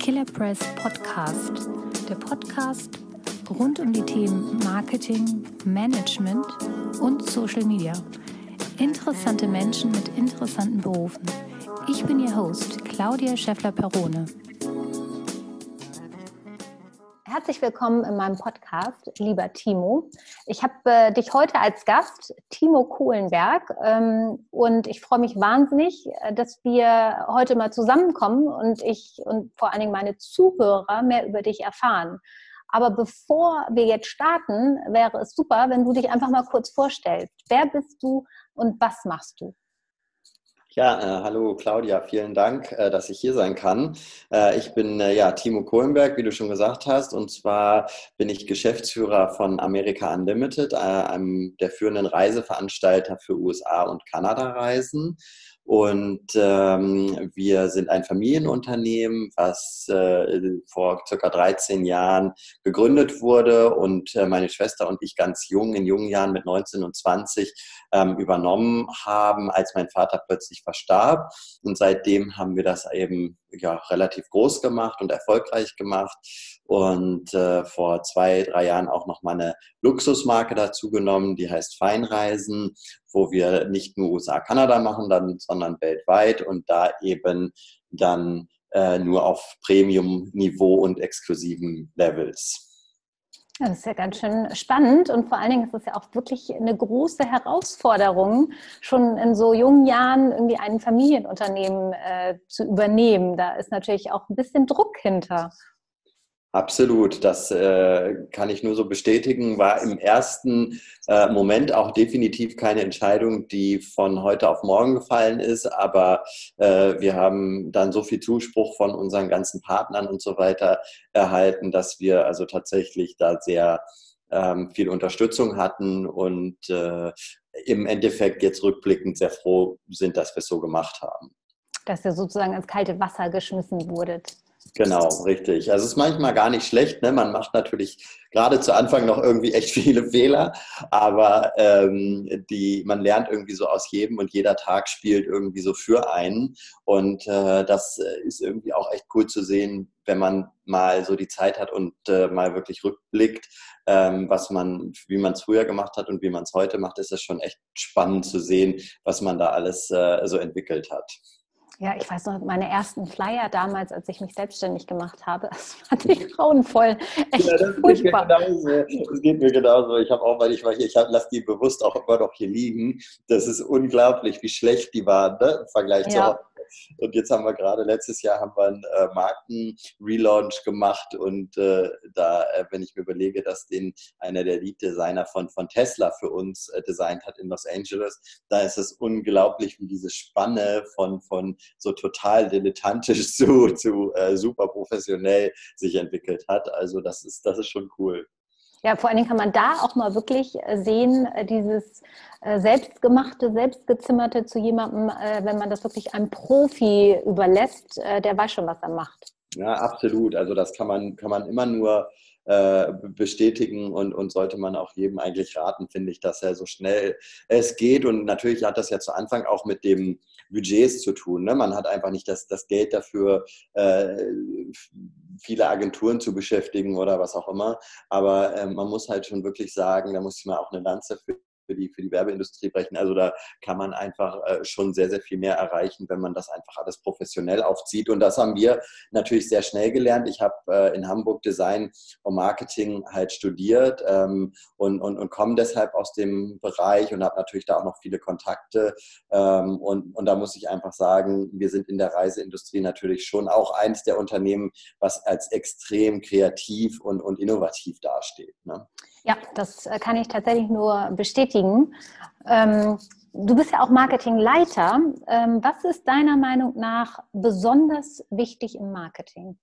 Killer Press Podcast, der Podcast rund um die Themen Marketing, Management und Social Media. Interessante Menschen mit interessanten Berufen. Ich bin Ihr Host, Claudia Scheffler-Perone. Herzlich willkommen in meinem Podcast, lieber Timo. Ich habe äh, dich heute als Gast, Timo Kohlenberg, ähm, und ich freue mich wahnsinnig, äh, dass wir heute mal zusammenkommen und ich und vor allen Dingen meine Zuhörer mehr über dich erfahren. Aber bevor wir jetzt starten, wäre es super, wenn du dich einfach mal kurz vorstellst. Wer bist du und was machst du? Ja, äh, hallo Claudia, vielen Dank, äh, dass ich hier sein kann. Äh, ich bin äh, ja Timo Kohlenberg, wie du schon gesagt hast, und zwar bin ich Geschäftsführer von America Unlimited, äh, einem der führenden Reiseveranstalter für USA und Kanada-Reisen. Und ähm, wir sind ein Familienunternehmen, was äh, vor circa 13 Jahren gegründet wurde und äh, meine Schwester und ich ganz jung, in jungen Jahren mit 19 und 20 ähm, übernommen haben, als mein Vater plötzlich verstarb. Und seitdem haben wir das eben ja, relativ groß gemacht und erfolgreich gemacht und äh, vor zwei, drei Jahren auch noch mal eine Luxusmarke dazu genommen, die heißt Feinreisen, wo wir nicht nur USA, Kanada machen, dann, sondern weltweit und da eben dann äh, nur auf Premium-Niveau und exklusiven Levels. Das ist ja ganz schön spannend und vor allen Dingen ist es ja auch wirklich eine große Herausforderung, schon in so jungen Jahren irgendwie ein Familienunternehmen äh, zu übernehmen. Da ist natürlich auch ein bisschen Druck hinter. Absolut, das äh, kann ich nur so bestätigen. War im ersten äh, Moment auch definitiv keine Entscheidung, die von heute auf morgen gefallen ist, aber äh, wir haben dann so viel Zuspruch von unseren ganzen Partnern und so weiter erhalten, dass wir also tatsächlich da sehr ähm, viel Unterstützung hatten und äh, im Endeffekt jetzt rückblickend sehr froh sind, dass wir es so gemacht haben. Dass ihr sozusagen ins kalte Wasser geschmissen wurdet. Genau, richtig. Also es ist manchmal gar nicht schlecht. Ne? Man macht natürlich gerade zu Anfang noch irgendwie echt viele Fehler, aber ähm, die, man lernt irgendwie so aus jedem und jeder Tag spielt irgendwie so für einen. Und äh, das ist irgendwie auch echt cool zu sehen, wenn man mal so die Zeit hat und äh, mal wirklich rückblickt, ähm, was man, wie man es früher gemacht hat und wie man es heute macht, ist es schon echt spannend zu sehen, was man da alles äh, so entwickelt hat. Ja, ich weiß noch, meine ersten Flyer damals, als ich mich selbstständig gemacht habe, das fand ich grauenvoll. Echt ja, das furchtbar. Geht mir genauso. Das geht mir genauso. Ich habe auch, weil ich war hier, ich lasse die bewusst auch immer noch hier liegen. Das ist unglaublich, wie schlecht die waren ne? im Vergleich ja. zu und jetzt haben wir gerade letztes Jahr haben wir einen äh, Marken-Relaunch gemacht und äh, da, äh, wenn ich mir überlege, dass den einer der Lead-Designer von, von Tesla für uns äh, designt hat in Los Angeles, da ist es unglaublich, wie diese Spanne von, von so total dilettantisch zu, zu äh, super professionell sich entwickelt hat. Also das ist, das ist schon cool. Ja, vor allen Dingen kann man da auch mal wirklich äh, sehen, äh, dieses äh, selbstgemachte, selbstgezimmerte zu jemandem, wenn man das wirklich einem Profi überlässt, der weiß schon, was er macht. Ja, absolut. Also das kann man, kann man immer nur äh, bestätigen und, und sollte man auch jedem eigentlich raten, finde ich, dass er so schnell es geht. Und natürlich hat das ja zu Anfang auch mit dem Budgets zu tun. Ne? Man hat einfach nicht das, das Geld dafür, äh, viele Agenturen zu beschäftigen oder was auch immer. Aber äh, man muss halt schon wirklich sagen, da muss mal auch eine Lanze für für die, für die Werbeindustrie brechen. Also da kann man einfach äh, schon sehr, sehr viel mehr erreichen, wenn man das einfach alles professionell aufzieht. Und das haben wir natürlich sehr schnell gelernt. Ich habe äh, in Hamburg Design und Marketing halt studiert ähm, und, und, und komme deshalb aus dem Bereich und habe natürlich da auch noch viele Kontakte. Ähm, und, und da muss ich einfach sagen, wir sind in der Reiseindustrie natürlich schon auch eins der Unternehmen, was als extrem kreativ und, und innovativ dasteht. Ne? Ja, das äh, kann ich tatsächlich nur bestätigen. Ähm, du bist ja auch Marketingleiter. Ähm, was ist deiner Meinung nach besonders wichtig im Marketing?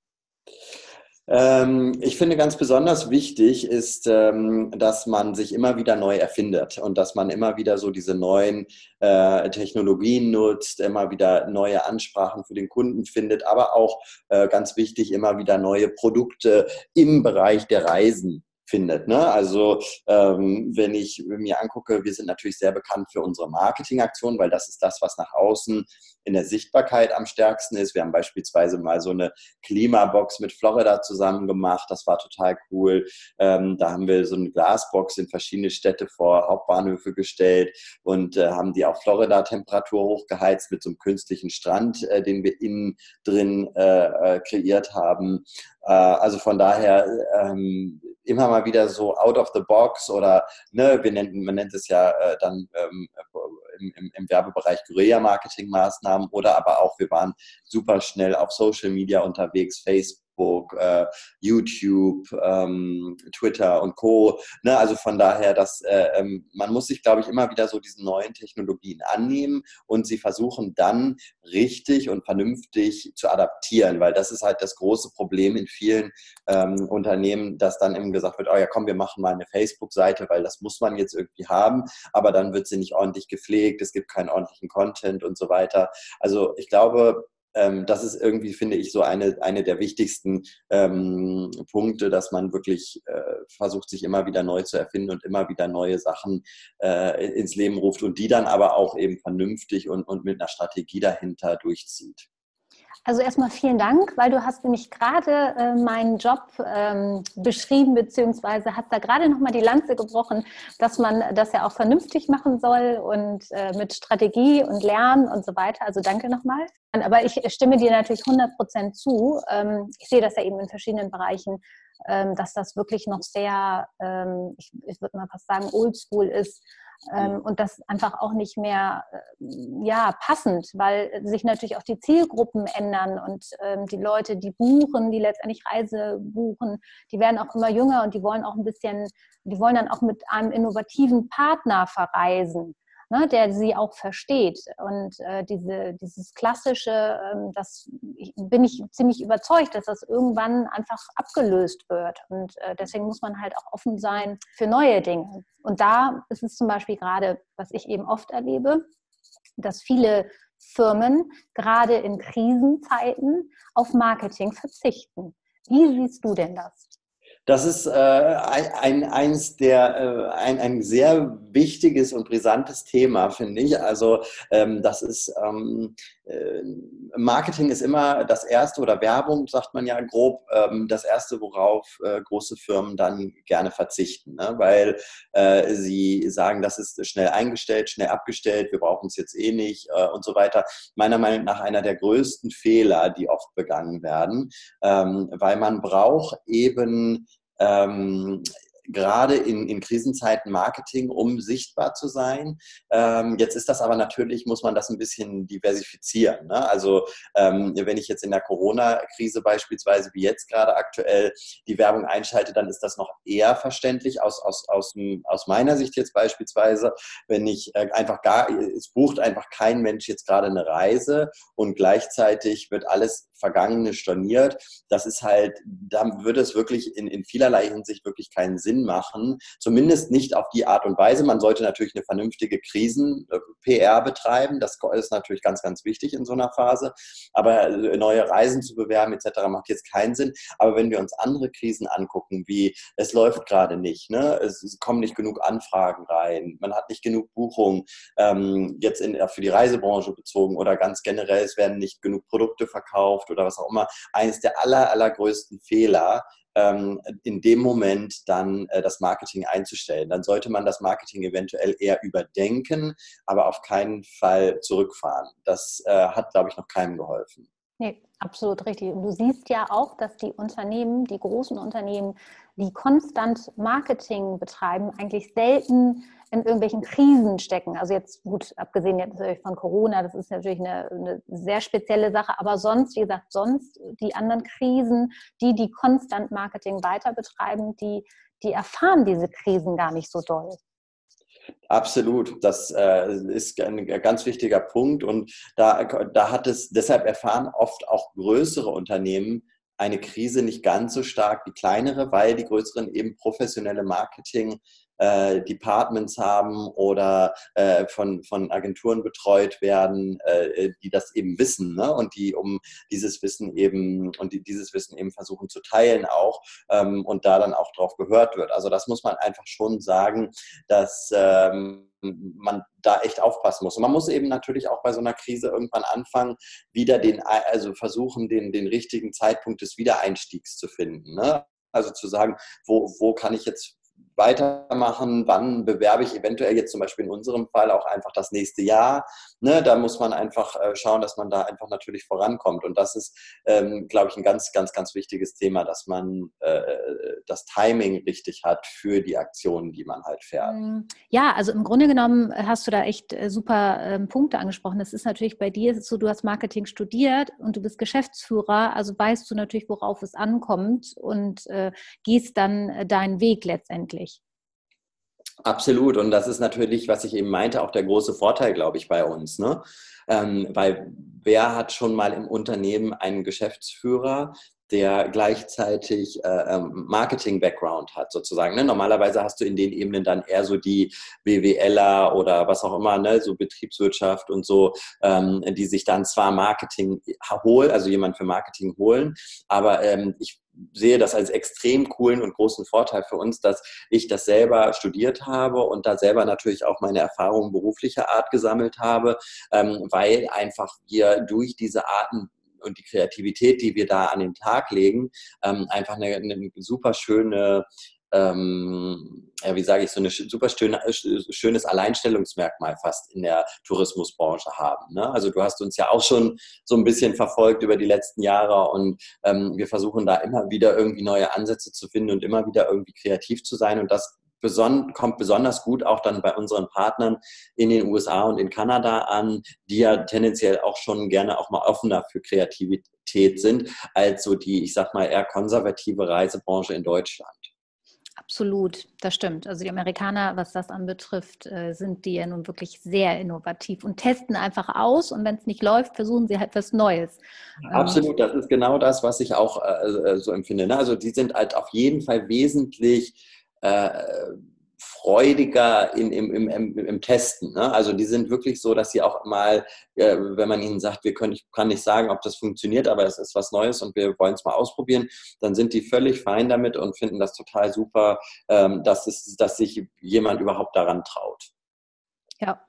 Ähm, ich finde ganz besonders wichtig ist, dass man sich immer wieder neu erfindet und dass man immer wieder so diese neuen äh, Technologien nutzt, immer wieder neue Ansprachen für den Kunden findet, aber auch äh, ganz wichtig, immer wieder neue Produkte im Bereich der Reisen findet. Ne? Also ähm, wenn ich mir angucke, wir sind natürlich sehr bekannt für unsere Marketingaktionen, weil das ist das, was nach außen in der Sichtbarkeit am stärksten ist. Wir haben beispielsweise mal so eine Klimabox mit Florida zusammen gemacht. Das war total cool. Ähm, da haben wir so eine Glasbox in verschiedene Städte vor Hauptbahnhöfe gestellt und äh, haben die auf Florida-Temperatur hochgeheizt mit so einem künstlichen Strand, äh, den wir innen drin äh, äh kreiert haben. Äh, also von daher ähm, immer mal wieder so out of the box oder ne, wir nennen, man nennt es ja äh, dann ähm, im, im, im Werbebereich Guerilla-Marketing-Maßnahmen oder aber auch, wir waren super schnell auf Social Media unterwegs, Facebook. Facebook, äh, YouTube, ähm, Twitter und Co. Ne? Also von daher, dass äh, ähm, man muss sich, glaube ich, immer wieder so diesen neuen Technologien annehmen und sie versuchen dann richtig und vernünftig zu adaptieren, weil das ist halt das große Problem in vielen ähm, Unternehmen, dass dann eben gesagt wird, oh ja, komm, wir machen mal eine Facebook-Seite, weil das muss man jetzt irgendwie haben, aber dann wird sie nicht ordentlich gepflegt, es gibt keinen ordentlichen Content und so weiter. Also ich glaube, ähm, das ist irgendwie, finde ich, so eine, eine der wichtigsten ähm, Punkte, dass man wirklich äh, versucht, sich immer wieder neu zu erfinden und immer wieder neue Sachen äh, ins Leben ruft und die dann aber auch eben vernünftig und, und mit einer Strategie dahinter durchzieht. Also erstmal vielen Dank, weil du hast nämlich gerade äh, meinen Job ähm, beschrieben, beziehungsweise hast da gerade nochmal die Lanze gebrochen, dass man das ja auch vernünftig machen soll und äh, mit Strategie und Lernen und so weiter. Also danke nochmal. Aber ich stimme dir natürlich 100 Prozent zu. Ähm, ich sehe das ja eben in verschiedenen Bereichen, ähm, dass das wirklich noch sehr, ähm, ich, würde mal fast sagen, oldschool ist ähm, und das einfach auch nicht mehr äh, ja, passend, weil sich natürlich auch die Zielgruppen ändern und die Leute, die buchen, die letztendlich Reise buchen, die werden auch immer jünger und die wollen auch ein bisschen, die wollen dann auch mit einem innovativen Partner verreisen ne, der sie auch versteht. Und äh, diese, dieses klassische, ähm, das bin ich ziemlich überzeugt, dass das irgendwann einfach abgelöst wird. Und äh, deswegen muss man halt auch offen sein für neue Dinge. Und da ist es zum Beispiel gerade, was ich eben oft erlebe, dass viele Firmen gerade in Krisenzeiten auf Marketing verzichten. Wie siehst du denn das? Das ist äh, ein, eins der, äh, ein, ein sehr wichtiges und brisantes Thema, finde ich. Also ähm, das ist ähm, äh, Marketing ist immer das erste oder Werbung, sagt man ja grob, ähm, das erste, worauf äh, große Firmen dann gerne verzichten, ne? weil äh, sie sagen, das ist schnell eingestellt, schnell abgestellt, wir brauchen es jetzt eh nicht äh, und so weiter. Meiner Meinung nach einer der größten Fehler, die oft begangen werden, ähm, weil man braucht eben ähm, gerade in, in Krisenzeiten Marketing, um sichtbar zu sein. Ähm, jetzt ist das aber natürlich, muss man das ein bisschen diversifizieren. Ne? Also ähm, wenn ich jetzt in der Corona-Krise beispielsweise, wie jetzt gerade aktuell, die Werbung einschalte, dann ist das noch eher verständlich aus, aus, aus, aus meiner Sicht jetzt beispielsweise, wenn ich äh, einfach gar, es bucht einfach kein Mensch jetzt gerade eine Reise und gleichzeitig wird alles Vergangene storniert. Das ist halt, da würde es wirklich in, in vielerlei Hinsicht wirklich keinen Sinn machen. Zumindest nicht auf die Art und Weise. Man sollte natürlich eine vernünftige Krisen-PR betreiben. Das ist natürlich ganz, ganz wichtig in so einer Phase. Aber äh, neue Reisen zu bewerben etc. macht jetzt keinen Sinn. Aber wenn wir uns andere Krisen angucken, wie es läuft gerade nicht, ne? es kommen nicht genug Anfragen rein, man hat nicht genug Buchungen, ähm, jetzt in, für die Reisebranche bezogen oder ganz generell, es werden nicht genug Produkte verkauft oder was auch immer, eines der aller, allergrößten Fehler, in dem Moment dann äh, das Marketing einzustellen. Dann sollte man das Marketing eventuell eher überdenken, aber auf keinen Fall zurückfahren. Das äh, hat, glaube ich, noch keinem geholfen. Nee, absolut richtig. Und du siehst ja auch, dass die Unternehmen, die großen Unternehmen, die konstant Marketing betreiben, eigentlich selten in irgendwelchen Krisen stecken. Also jetzt gut, abgesehen jetzt natürlich von Corona, das ist natürlich eine, eine, sehr spezielle Sache, aber sonst, wie gesagt, sonst die anderen Krisen, die, die konstant Marketing weiter betreiben, die, die erfahren diese Krisen gar nicht so doll. Absolut, das äh, ist ein ganz wichtiger Punkt und da, da hat es, deshalb erfahren oft auch größere Unternehmen eine Krise nicht ganz so stark wie kleinere, weil die größeren eben professionelle Marketing äh, Departments haben oder äh, von, von Agenturen betreut werden, äh, die das eben wissen ne? und die um dieses Wissen eben und die dieses Wissen eben versuchen zu teilen auch ähm, und da dann auch drauf gehört wird. Also das muss man einfach schon sagen, dass ähm, man da echt aufpassen muss. Und man muss eben natürlich auch bei so einer Krise irgendwann anfangen, wieder den, also versuchen, den, den richtigen Zeitpunkt des Wiedereinstiegs zu finden. Ne? Also zu sagen, wo, wo kann ich jetzt weitermachen, wann bewerbe ich eventuell jetzt zum Beispiel in unserem Fall auch einfach das nächste Jahr. Ne, da muss man einfach äh, schauen, dass man da einfach natürlich vorankommt. Und das ist, ähm, glaube ich, ein ganz, ganz, ganz wichtiges Thema, dass man äh, das Timing richtig hat für die Aktionen, die man halt fährt. Mm, ja, also im Grunde genommen hast du da echt äh, super ähm, Punkte angesprochen. Das ist natürlich bei dir so, du hast Marketing studiert und du bist Geschäftsführer, also weißt du natürlich, worauf es ankommt und äh, gehst dann äh, deinen Weg letztendlich. Absolut. Und das ist natürlich, was ich eben meinte, auch der große Vorteil, glaube ich, bei uns. Ne? Ähm, weil wer hat schon mal im Unternehmen einen Geschäftsführer, der gleichzeitig äh, ähm, Marketing-Background hat, sozusagen. Ne? Normalerweise hast du in den Ebenen dann eher so die BWLer oder was auch immer, ne? so Betriebswirtschaft und so, ähm, die sich dann zwar Marketing holen, also jemand für Marketing holen, aber ähm, ich sehe das als extrem coolen und großen Vorteil für uns, dass ich das selber studiert habe und da selber natürlich auch meine Erfahrungen beruflicher Art gesammelt habe, ähm, weil einfach wir durch diese Arten und die Kreativität, die wir da an den Tag legen, ähm, einfach eine, eine super schöne ähm, ja, wie sage ich, so ein super schöne, schönes Alleinstellungsmerkmal fast in der Tourismusbranche haben. Ne? Also du hast uns ja auch schon so ein bisschen verfolgt über die letzten Jahre und ähm, wir versuchen da immer wieder irgendwie neue Ansätze zu finden und immer wieder irgendwie kreativ zu sein und das beson kommt besonders gut auch dann bei unseren Partnern in den USA und in Kanada an, die ja tendenziell auch schon gerne auch mal offener für Kreativität sind, als so die, ich sag mal, eher konservative Reisebranche in Deutschland. Absolut, das stimmt. Also die Amerikaner, was das anbetrifft, äh, sind die ja nun wirklich sehr innovativ und testen einfach aus und wenn es nicht läuft, versuchen sie halt was Neues. Ähm, Absolut, das ist genau das, was ich auch äh, äh, so empfinde. Ne? Also die sind halt auf jeden Fall wesentlich äh, freudiger in, im, im, im, im Testen. Ne? Also die sind wirklich so, dass sie auch mal, äh, wenn man ihnen sagt, wir können, ich kann nicht sagen, ob das funktioniert, aber es ist was Neues und wir wollen es mal ausprobieren, dann sind die völlig fein damit und finden das total super, ähm, dass, es, dass sich jemand überhaupt daran traut. Ja.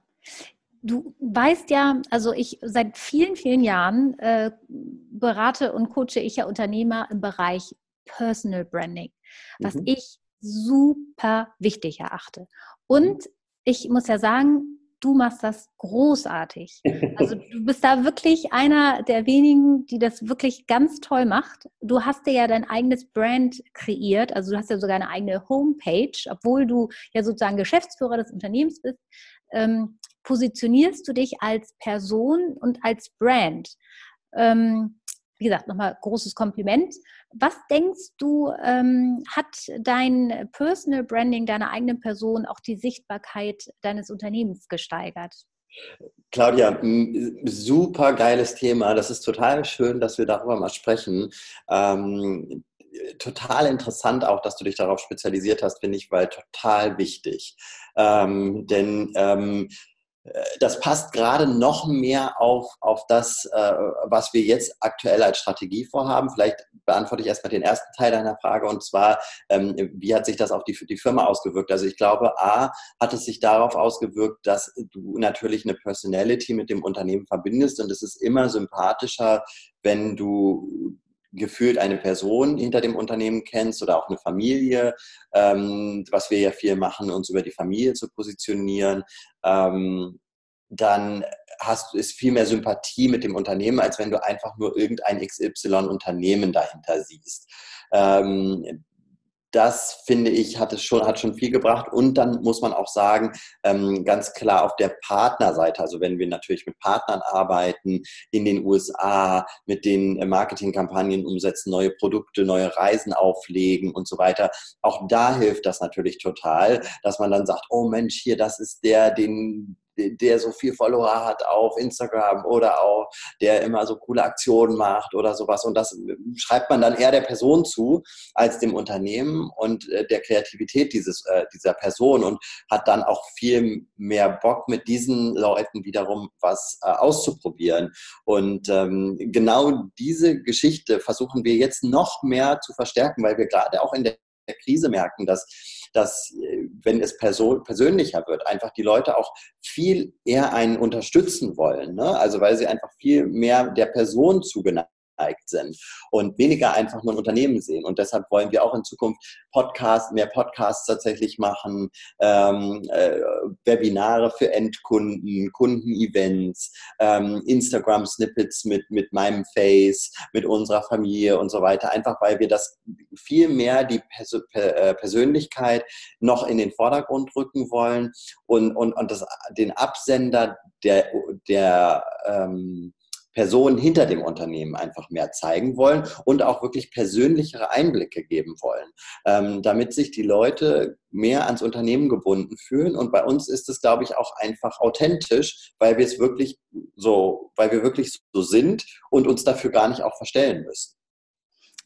Du weißt ja, also ich seit vielen, vielen Jahren äh, berate und coache ich ja Unternehmer im Bereich Personal Branding, was mhm. ich super wichtig erachte. Und mhm. ich muss ja sagen, du machst das großartig. Also du bist da wirklich einer der wenigen, die das wirklich ganz toll macht. Du hast dir ja dein eigenes Brand kreiert, also du hast ja sogar eine eigene Homepage, obwohl du ja sozusagen Geschäftsführer des Unternehmens bist. Ähm, positionierst du dich als Person und als Brand. Ähm, wie gesagt, nochmal großes Kompliment. Was denkst du, ähm, hat dein Personal Branding deiner eigenen Person auch die Sichtbarkeit deines Unternehmens gesteigert? Claudia, super geiles Thema. Das ist total schön, dass wir darüber mal sprechen. Ähm, total interessant auch, dass du dich darauf spezialisiert hast, finde ich, weil total wichtig. Ähm, denn ähm, das passt gerade noch mehr auf, auf das, äh, was wir jetzt aktuell als Strategie vorhaben. Vielleicht beantworte ich erstmal den ersten Teil deiner Frage und zwar, ähm, wie hat sich das auf die, die Firma ausgewirkt? Also ich glaube, A, hat es sich darauf ausgewirkt, dass du natürlich eine Personality mit dem Unternehmen verbindest und es ist immer sympathischer, wenn du gefühlt eine Person hinter dem Unternehmen kennst oder auch eine Familie, ähm, was wir ja viel machen, uns über die Familie zu positionieren, ähm, dann hast du ist viel mehr Sympathie mit dem Unternehmen, als wenn du einfach nur irgendein XY-Unternehmen dahinter siehst. Ähm, das finde ich, hat es schon, hat schon viel gebracht. Und dann muss man auch sagen, ähm, ganz klar auf der Partnerseite, also wenn wir natürlich mit Partnern arbeiten, in den USA, mit den Marketingkampagnen umsetzen, neue Produkte, neue Reisen auflegen und so weiter, auch da hilft das natürlich total, dass man dann sagt, oh Mensch, hier, das ist der, den der so viel Follower hat auf Instagram oder auch der immer so coole Aktionen macht oder sowas. Und das schreibt man dann eher der Person zu als dem Unternehmen und äh, der Kreativität dieses, äh, dieser Person und hat dann auch viel mehr Bock mit diesen Leuten wiederum was äh, auszuprobieren. Und ähm, genau diese Geschichte versuchen wir jetzt noch mehr zu verstärken, weil wir gerade auch in der Krise merken, dass, dass wenn es persönlicher wird, einfach die Leute auch viel eher einen unterstützen wollen. Ne? Also weil sie einfach viel mehr der Person zugeneigt sind und weniger einfach nur ein Unternehmen sehen. Und deshalb wollen wir auch in Zukunft Podcasts, mehr Podcasts tatsächlich machen, ähm, äh, Webinare für Endkunden, Kundenevents, ähm, Instagram-Snippets mit, mit meinem Face, mit unserer Familie und so weiter. Einfach weil wir das viel mehr die Pers äh, Persönlichkeit noch in den Vordergrund rücken wollen und, und, und das, den Absender der, der ähm, Personen hinter dem Unternehmen einfach mehr zeigen wollen und auch wirklich persönlichere Einblicke geben wollen, ähm, damit sich die Leute mehr ans Unternehmen gebunden fühlen. Und bei uns ist es, glaube ich, auch einfach authentisch, weil wir es wirklich so, weil wir wirklich so sind und uns dafür gar nicht auch verstellen müssen.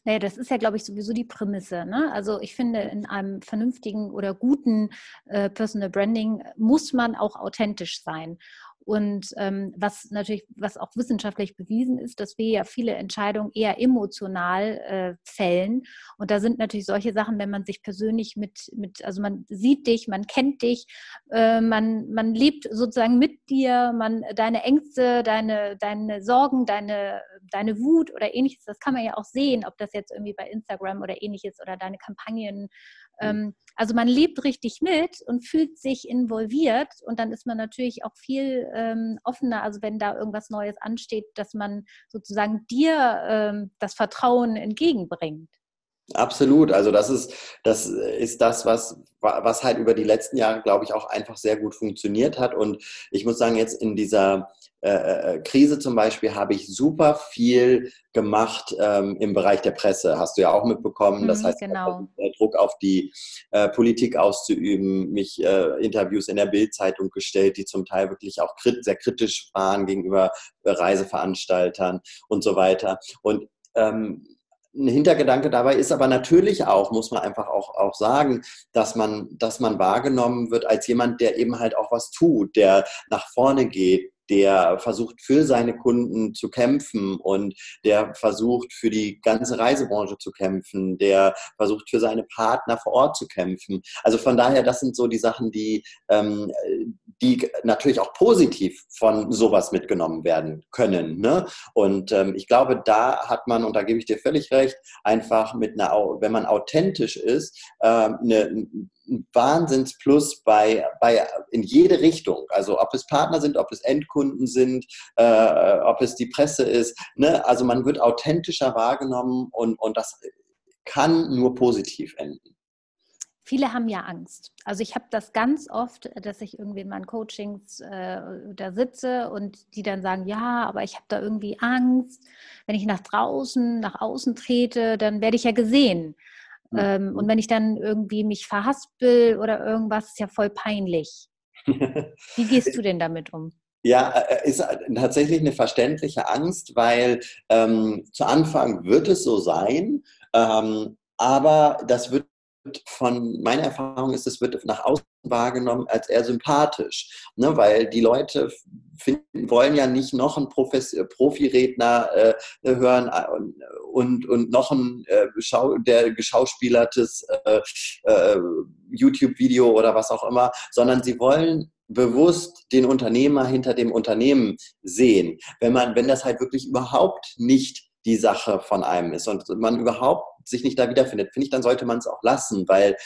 Naja, das ist ja, glaube ich, sowieso die Prämisse. Ne? Also ich finde, in einem vernünftigen oder guten äh, Personal Branding muss man auch authentisch sein. Und ähm, was natürlich, was auch wissenschaftlich bewiesen ist, dass wir ja viele Entscheidungen eher emotional äh, fällen. Und da sind natürlich solche Sachen, wenn man sich persönlich mit, mit also man sieht dich, man kennt dich, äh, man, man lebt sozusagen mit dir, man deine Ängste, deine, deine Sorgen, deine, deine Wut oder ähnliches, das kann man ja auch sehen, ob das jetzt irgendwie bei Instagram oder ähnliches oder deine Kampagnen. Ähm, also man lebt richtig mit und fühlt sich involviert und dann ist man natürlich auch viel ähm, offener, also wenn da irgendwas Neues ansteht, dass man sozusagen dir ähm, das Vertrauen entgegenbringt. Absolut. Also das ist, das ist das, was, was halt über die letzten Jahre, glaube ich, auch einfach sehr gut funktioniert hat. Und ich muss sagen, jetzt in dieser äh, äh, Krise zum Beispiel habe ich super viel gemacht ähm, im Bereich der Presse. Hast du ja auch mitbekommen. Das mhm, heißt, genau. Druck auf die äh, Politik auszuüben, mich äh, Interviews in der Bildzeitung gestellt, die zum Teil wirklich auch krit sehr kritisch waren gegenüber äh, Reiseveranstaltern und so weiter. Und ähm, ein Hintergedanke dabei ist aber natürlich auch, muss man einfach auch, auch sagen, dass man, dass man wahrgenommen wird als jemand, der eben halt auch was tut, der nach vorne geht, der versucht für seine Kunden zu kämpfen und der versucht für die ganze Reisebranche zu kämpfen, der versucht für seine Partner vor Ort zu kämpfen. Also von daher, das sind so die Sachen, die, ähm, die natürlich auch positiv von sowas mitgenommen werden können. Ne? Und ähm, ich glaube, da hat man, und da gebe ich dir völlig recht, einfach mit einer, wenn man authentisch ist, äh, eine, ein Wahnsinnsplus bei, bei, in jede Richtung. Also ob es Partner sind, ob es Endkunden sind, äh, ob es die Presse ist. Ne? Also man wird authentischer wahrgenommen und, und das kann nur positiv enden. Viele haben ja Angst. Also ich habe das ganz oft, dass ich irgendwie in meinen Coachings äh, da sitze und die dann sagen, ja, aber ich habe da irgendwie Angst. Wenn ich nach draußen, nach außen trete, dann werde ich ja gesehen. Ähm, und wenn ich dann irgendwie mich verhaspel oder irgendwas, ist ja voll peinlich. Wie gehst du denn damit um? Ja, äh, ist tatsächlich eine verständliche Angst, weil ähm, zu Anfang wird es so sein, ähm, aber das wird von meiner Erfahrung ist, es wird nach außen wahrgenommen als eher sympathisch, ne? weil die Leute finden, wollen ja nicht noch einen Profes Profiredner äh, hören äh, und, und noch ein äh, Schau der geschauspielertes äh, äh, YouTube-Video oder was auch immer, sondern sie wollen bewusst den Unternehmer hinter dem Unternehmen sehen. Wenn man, wenn das halt wirklich überhaupt nicht die Sache von einem ist und man überhaupt sich nicht da wiederfindet, finde ich, dann sollte man es auch lassen, weil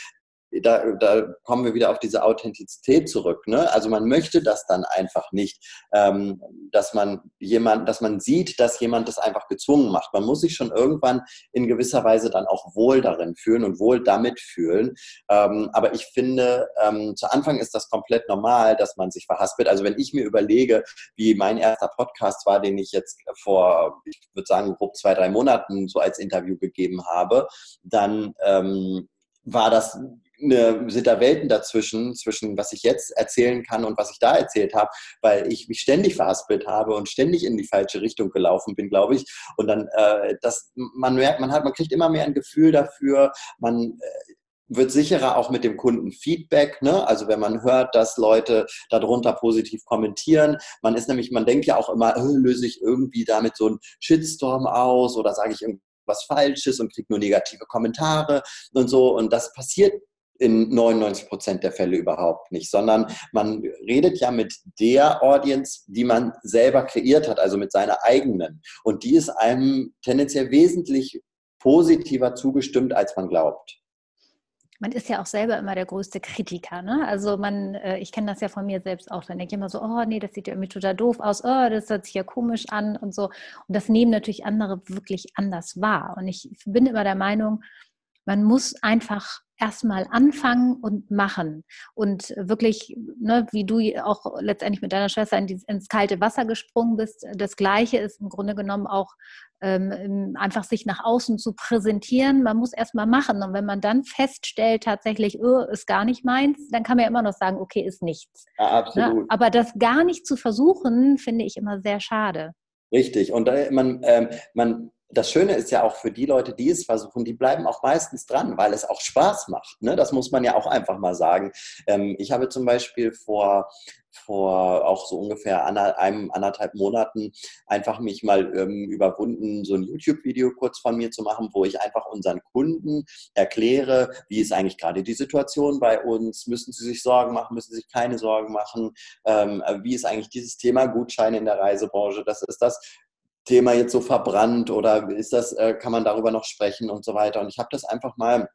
da, da kommen wir wieder auf diese Authentizität zurück. Ne? Also man möchte das dann einfach nicht, ähm, dass man jemand, dass man sieht, dass jemand das einfach gezwungen macht. Man muss sich schon irgendwann in gewisser Weise dann auch wohl darin fühlen und wohl damit fühlen. Ähm, aber ich finde, ähm, zu Anfang ist das komplett normal, dass man sich verhaspelt. Also wenn ich mir überlege, wie mein erster Podcast war, den ich jetzt vor, ich würde sagen, grob zwei, drei Monaten so als Interview gegeben habe, dann ähm, war das eine, sind da Welten dazwischen, zwischen was ich jetzt erzählen kann und was ich da erzählt habe, weil ich mich ständig verhaspelt habe und ständig in die falsche Richtung gelaufen bin, glaube ich. Und dann, äh, das, man merkt, man hat, man kriegt immer mehr ein Gefühl dafür, man äh, wird sicherer auch mit dem Kundenfeedback. Ne? Also wenn man hört, dass Leute darunter positiv kommentieren. Man ist nämlich, man denkt ja auch immer, oh, löse ich irgendwie damit so einen Shitstorm aus oder sage ich irgendwas Falsches und kriege nur negative Kommentare und so. Und das passiert in 99 Prozent der Fälle überhaupt nicht, sondern man redet ja mit der Audience, die man selber kreiert hat, also mit seiner eigenen. Und die ist einem tendenziell wesentlich positiver zugestimmt, als man glaubt man ist ja auch selber immer der größte Kritiker. Ne? Also man, äh, ich kenne das ja von mir selbst auch. Dann denke ich immer so, oh nee, das sieht ja irgendwie total doof aus, oh, das hört sich ja komisch an und so. Und das nehmen natürlich andere wirklich anders wahr. Und ich bin immer der Meinung, man muss einfach erstmal anfangen und machen und wirklich, ne, wie du auch letztendlich mit deiner Schwester in die, ins kalte Wasser gesprungen bist, das Gleiche ist im Grunde genommen auch ähm, einfach sich nach außen zu präsentieren. Man muss erstmal machen und wenn man dann feststellt, tatsächlich, oh, ist gar nicht meins, dann kann man ja immer noch sagen, okay, ist nichts. Ja, absolut. Ne? Aber das gar nicht zu versuchen, finde ich immer sehr schade. Richtig. Und man, ähm, man das Schöne ist ja auch für die Leute, die es versuchen, die bleiben auch meistens dran, weil es auch Spaß macht. Ne? Das muss man ja auch einfach mal sagen. Ähm, ich habe zum Beispiel vor, vor auch so ungefähr einem, anderthalb Monaten einfach mich mal ähm, überwunden, so ein YouTube-Video kurz von mir zu machen, wo ich einfach unseren Kunden erkläre, wie ist eigentlich gerade die Situation bei uns, müssen sie sich Sorgen machen, müssen sie sich keine Sorgen machen, ähm, wie ist eigentlich dieses Thema Gutscheine in der Reisebranche, das ist das Thema jetzt so verbrannt oder ist das, äh, kann man darüber noch sprechen und so weiter. Und ich habe das einfach mal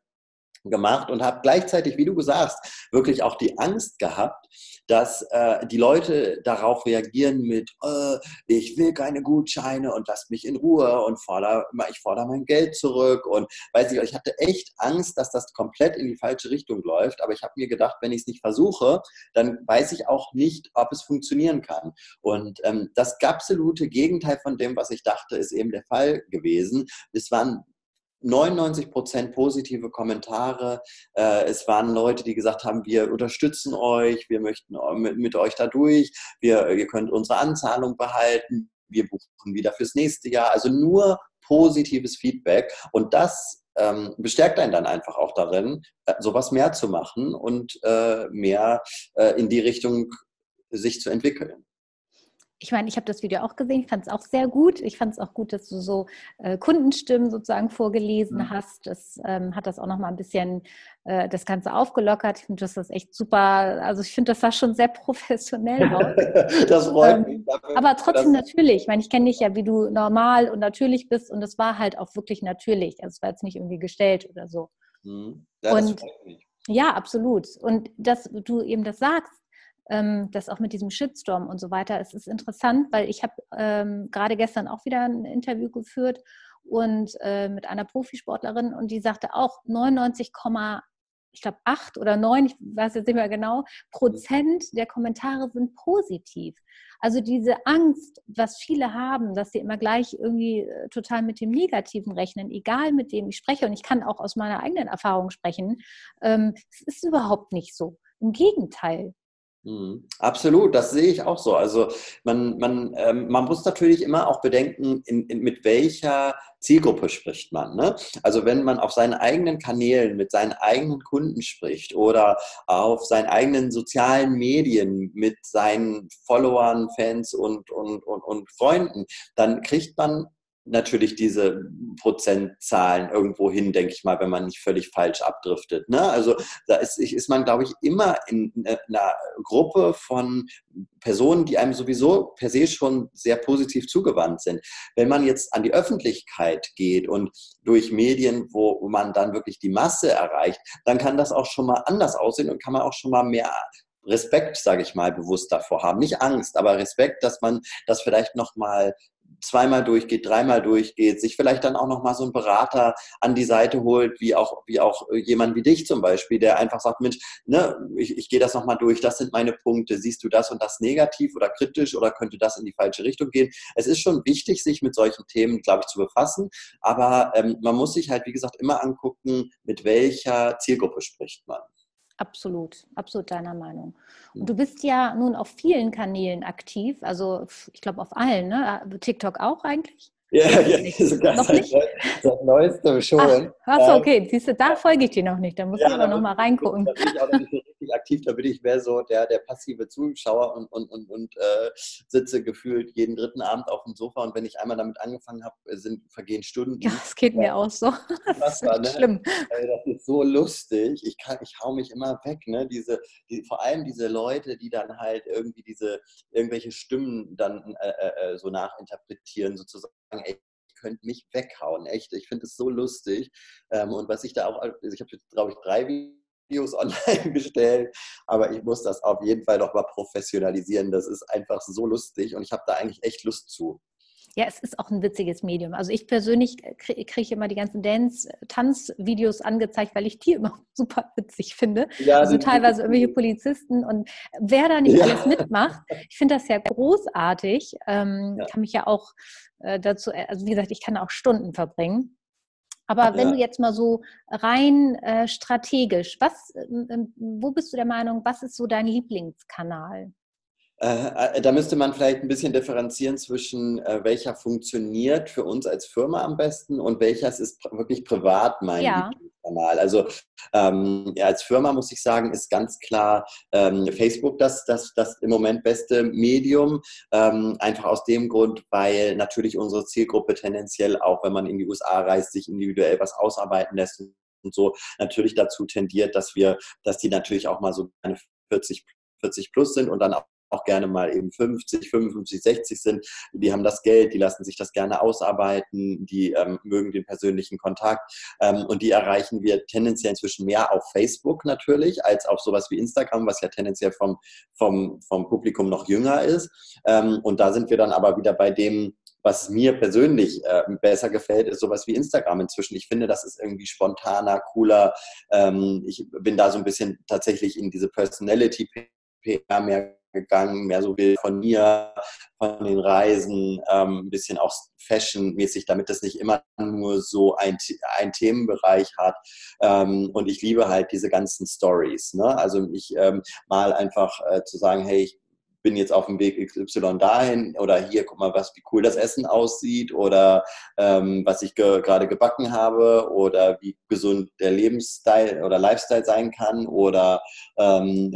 gemacht und habe gleichzeitig, wie du gesagt wirklich auch die Angst gehabt, dass äh, die Leute darauf reagieren mit, äh, ich will keine Gutscheine und lasst mich in Ruhe und forder, ich fordere mein Geld zurück und weiß ich, ich hatte echt Angst, dass das komplett in die falsche Richtung läuft, aber ich habe mir gedacht, wenn ich es nicht versuche, dann weiß ich auch nicht, ob es funktionieren kann. Und ähm, das absolute Gegenteil von dem, was ich dachte, ist eben der Fall gewesen. Es waren 99 Prozent positive Kommentare. Äh, es waren Leute, die gesagt haben, wir unterstützen euch, wir möchten mit, euch da durch, wir, ihr könnt unsere Anzahlung behalten, wir buchen wieder fürs nächste Jahr. Also nur positives Feedback. Und das ähm, bestärkt einen dann einfach auch darin, äh, sowas mehr zu machen und äh, mehr äh, in die Richtung sich zu entwickeln ich meine, ich habe das Video auch gesehen, ich fand es auch sehr gut. Ich fand es auch gut, dass du so äh, Kundenstimmen sozusagen vorgelesen mhm. hast. Das ähm, hat das auch nochmal ein bisschen äh, das Ganze aufgelockert. Ich finde das ist echt super. Also ich finde, das sah schon sehr professionell aus. das freut ähm, mich. aber trotzdem natürlich. Ich meine, ich kenne dich ja, wie du normal und natürlich bist und es war halt auch wirklich natürlich. Also es war jetzt nicht irgendwie gestellt oder so. Mhm. Ja, und, ja, absolut. Und dass du eben das sagst, ähm, das auch mit diesem Shitstorm und so weiter. Es ist interessant, weil ich habe ähm, gerade gestern auch wieder ein Interview geführt und äh, mit einer Profisportlerin und die sagte auch 99, ich glaube, acht oder neun, ich weiß jetzt nicht mehr genau, Prozent der Kommentare sind positiv. Also diese Angst, was viele haben, dass sie immer gleich irgendwie äh, total mit dem Negativen rechnen, egal mit dem ich spreche, und ich kann auch aus meiner eigenen Erfahrung sprechen, ähm, es ist überhaupt nicht so. Im Gegenteil. Mhm. Absolut, das sehe ich auch so. Also man, man, ähm, man muss natürlich immer auch bedenken, in, in, mit welcher Zielgruppe spricht man. Ne? Also wenn man auf seinen eigenen Kanälen mit seinen eigenen Kunden spricht oder auf seinen eigenen sozialen Medien mit seinen Followern, Fans und, und, und, und Freunden, dann kriegt man natürlich diese Prozentzahlen irgendwo hin, denke ich mal, wenn man nicht völlig falsch abdriftet. Ne? Also da ist, ist man, glaube ich, immer in einer Gruppe von Personen, die einem sowieso per se schon sehr positiv zugewandt sind. Wenn man jetzt an die Öffentlichkeit geht und durch Medien, wo man dann wirklich die Masse erreicht, dann kann das auch schon mal anders aussehen und kann man auch schon mal mehr Respekt, sage ich mal, bewusst davor haben. Nicht Angst, aber Respekt, dass man das vielleicht noch mal zweimal durchgeht, dreimal durchgeht, sich vielleicht dann auch nochmal so einen Berater an die Seite holt, wie auch, wie auch jemand wie dich zum Beispiel, der einfach sagt, Mensch, ne, ich, ich gehe das nochmal durch, das sind meine Punkte, siehst du das und das negativ oder kritisch oder könnte das in die falsche Richtung gehen? Es ist schon wichtig, sich mit solchen Themen, glaube ich, zu befassen, aber ähm, man muss sich halt, wie gesagt, immer angucken, mit welcher Zielgruppe spricht man. Absolut, absolut deiner Meinung. Und du bist ja nun auf vielen Kanälen aktiv, also ich glaube auf allen, ne? TikTok auch eigentlich? Ja, ja sogar noch nicht? Das Neueste schon. Ach, achso, okay. Siehst du, da folge ich dir noch nicht. Da muss ja, ich aber noch mal reingucken. Da bin ich auch noch nicht richtig aktiv. Da bin ich mehr so der, der passive Zuschauer und, und, und, und äh, sitze gefühlt jeden dritten Abend auf dem Sofa. Und wenn ich einmal damit angefangen habe, sind vergehen Stunden. Ja, das geht mir auch so. Das ist ne? schlimm. Das ist so lustig. Ich, kann, ich hau mich immer weg. Ne? Diese, die, vor allem diese Leute, die dann halt irgendwie diese irgendwelche Stimmen dann äh, äh, äh so nachinterpretieren, sozusagen ey, ihr könnt mich weghauen, echt. Ich finde es so lustig. Ähm, und was ich da auch, also ich habe jetzt, glaube ich, drei Videos online gestellt, aber ich muss das auf jeden Fall noch mal professionalisieren. Das ist einfach so lustig und ich habe da eigentlich echt Lust zu. Ja, es ist auch ein witziges Medium. Also ich persönlich kriege krieg immer die ganzen Dance-Tanzvideos angezeigt, weil ich die immer super witzig finde. Ja, also teilweise irgendwelche Polizisten und wer da nicht ja. alles mitmacht. Ich finde das ja großartig. Ähm, ja. Kann mich ja auch äh, dazu, also wie gesagt, ich kann auch Stunden verbringen. Aber wenn du jetzt mal so rein äh, strategisch, was, äh, wo bist du der Meinung, was ist so dein Lieblingskanal? Äh, äh, da müsste man vielleicht ein bisschen differenzieren zwischen, welcher funktioniert für uns als Firma am besten und welcher ist wirklich privat mein ja. Kanal. Also ähm, ja, als Firma muss ich sagen, ist ganz klar ähm, Facebook das, das, das im Moment beste Medium. Ähm, einfach aus dem Grund, weil natürlich unsere Zielgruppe tendenziell auch, wenn man in die USA reist, sich individuell was ausarbeiten lässt und so natürlich dazu tendiert, dass wir, dass die natürlich auch mal so eine 40 40 plus sind und dann auch auch gerne mal eben 50, 55, 60 sind. Die haben das Geld, die lassen sich das gerne ausarbeiten, die ähm, mögen den persönlichen Kontakt ähm, und die erreichen wir tendenziell inzwischen mehr auf Facebook natürlich als auf sowas wie Instagram, was ja tendenziell vom, vom, vom Publikum noch jünger ist. Ähm, und da sind wir dann aber wieder bei dem, was mir persönlich äh, besser gefällt, ist sowas wie Instagram inzwischen. Ich finde, das ist irgendwie spontaner, cooler. Ähm, ich bin da so ein bisschen tatsächlich in diese Personality PR mehr gegangen, mehr so Bild von mir, von den Reisen, ähm, ein bisschen auch Fashion-mäßig, damit das nicht immer nur so ein, ein Themenbereich hat. Ähm, und ich liebe halt diese ganzen Stories. Ne? Also ich ähm, mal einfach äh, zu sagen, hey, ich bin jetzt auf dem Weg XY dahin oder hier, guck mal, was, wie cool das Essen aussieht oder ähm, was ich ge gerade gebacken habe oder wie gesund der Lebensstil oder Lifestyle sein kann oder ähm,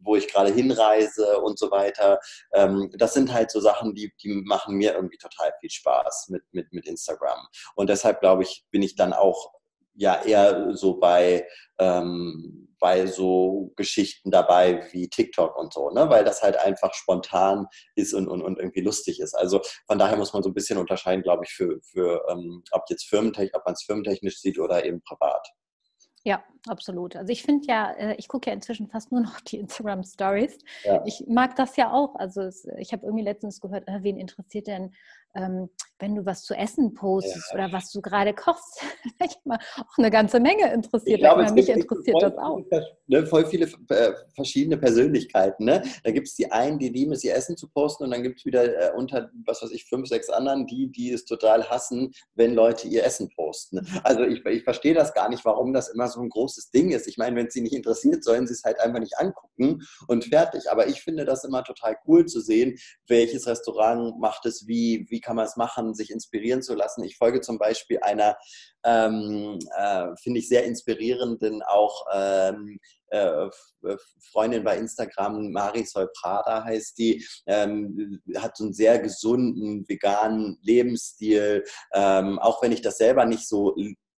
wo ich gerade hinreise und so weiter. Ähm, das sind halt so Sachen, die, die machen mir irgendwie total viel Spaß mit, mit, mit Instagram. Und deshalb glaube ich, bin ich dann auch ja eher so bei, ähm, bei so Geschichten dabei wie TikTok und so, ne? weil das halt einfach spontan ist und, und, und irgendwie lustig ist. Also von daher muss man so ein bisschen unterscheiden, glaube ich, für, für ähm, ob jetzt firmentechnisch, ob man es firmentechnisch sieht oder eben privat. Ja, absolut. Also ich finde ja, äh, ich gucke ja inzwischen fast nur noch die Instagram Stories. Ja. Ich mag das ja auch. Also ich habe irgendwie letztens gehört, äh, wen interessiert denn ähm, wenn du was zu essen postest ja. oder was du gerade kochst, auch eine ganze Menge interessiert. Ich glaube, mich interessiert das auch. Ne, voll viele äh, verschiedene Persönlichkeiten. Ne? Da gibt es die einen, die lieben es, ihr Essen zu posten und dann gibt es wieder äh, unter, was weiß ich, fünf, sechs anderen, die, die es total hassen, wenn Leute ihr Essen posten. Mhm. Also ich, ich verstehe das gar nicht, warum das immer so ein großes Ding ist. Ich meine, wenn es sie nicht interessiert, sollen sie es halt einfach nicht angucken und fertig. Aber ich finde das immer total cool zu sehen, welches Restaurant macht es wie, wie kann man es machen, sich inspirieren zu lassen. Ich folge zum Beispiel einer, ähm, äh, finde ich sehr inspirierenden auch ähm, äh, Freundin bei Instagram, Marisol Prada heißt die, ähm, hat so einen sehr gesunden, veganen Lebensstil. Ähm, auch wenn ich das selber nicht so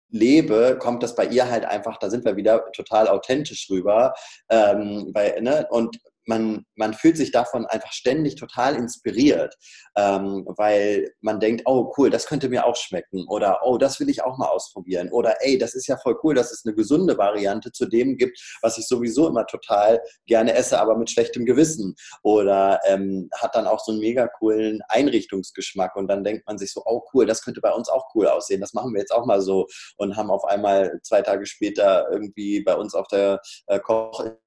lebe, kommt das bei ihr halt einfach, da sind wir wieder total authentisch rüber. Ähm, bei, ne? Und man, man fühlt sich davon einfach ständig total inspiriert, ähm, weil man denkt, oh cool, das könnte mir auch schmecken oder oh, das will ich auch mal ausprobieren oder ey, das ist ja voll cool, dass es eine gesunde Variante zu dem gibt, was ich sowieso immer total gerne esse, aber mit schlechtem Gewissen oder ähm, hat dann auch so einen mega coolen Einrichtungsgeschmack und dann denkt man sich so, oh cool, das könnte bei uns auch cool aussehen, das machen wir jetzt auch mal so und haben auf einmal zwei Tage später irgendwie bei uns auf der äh, Kochinsel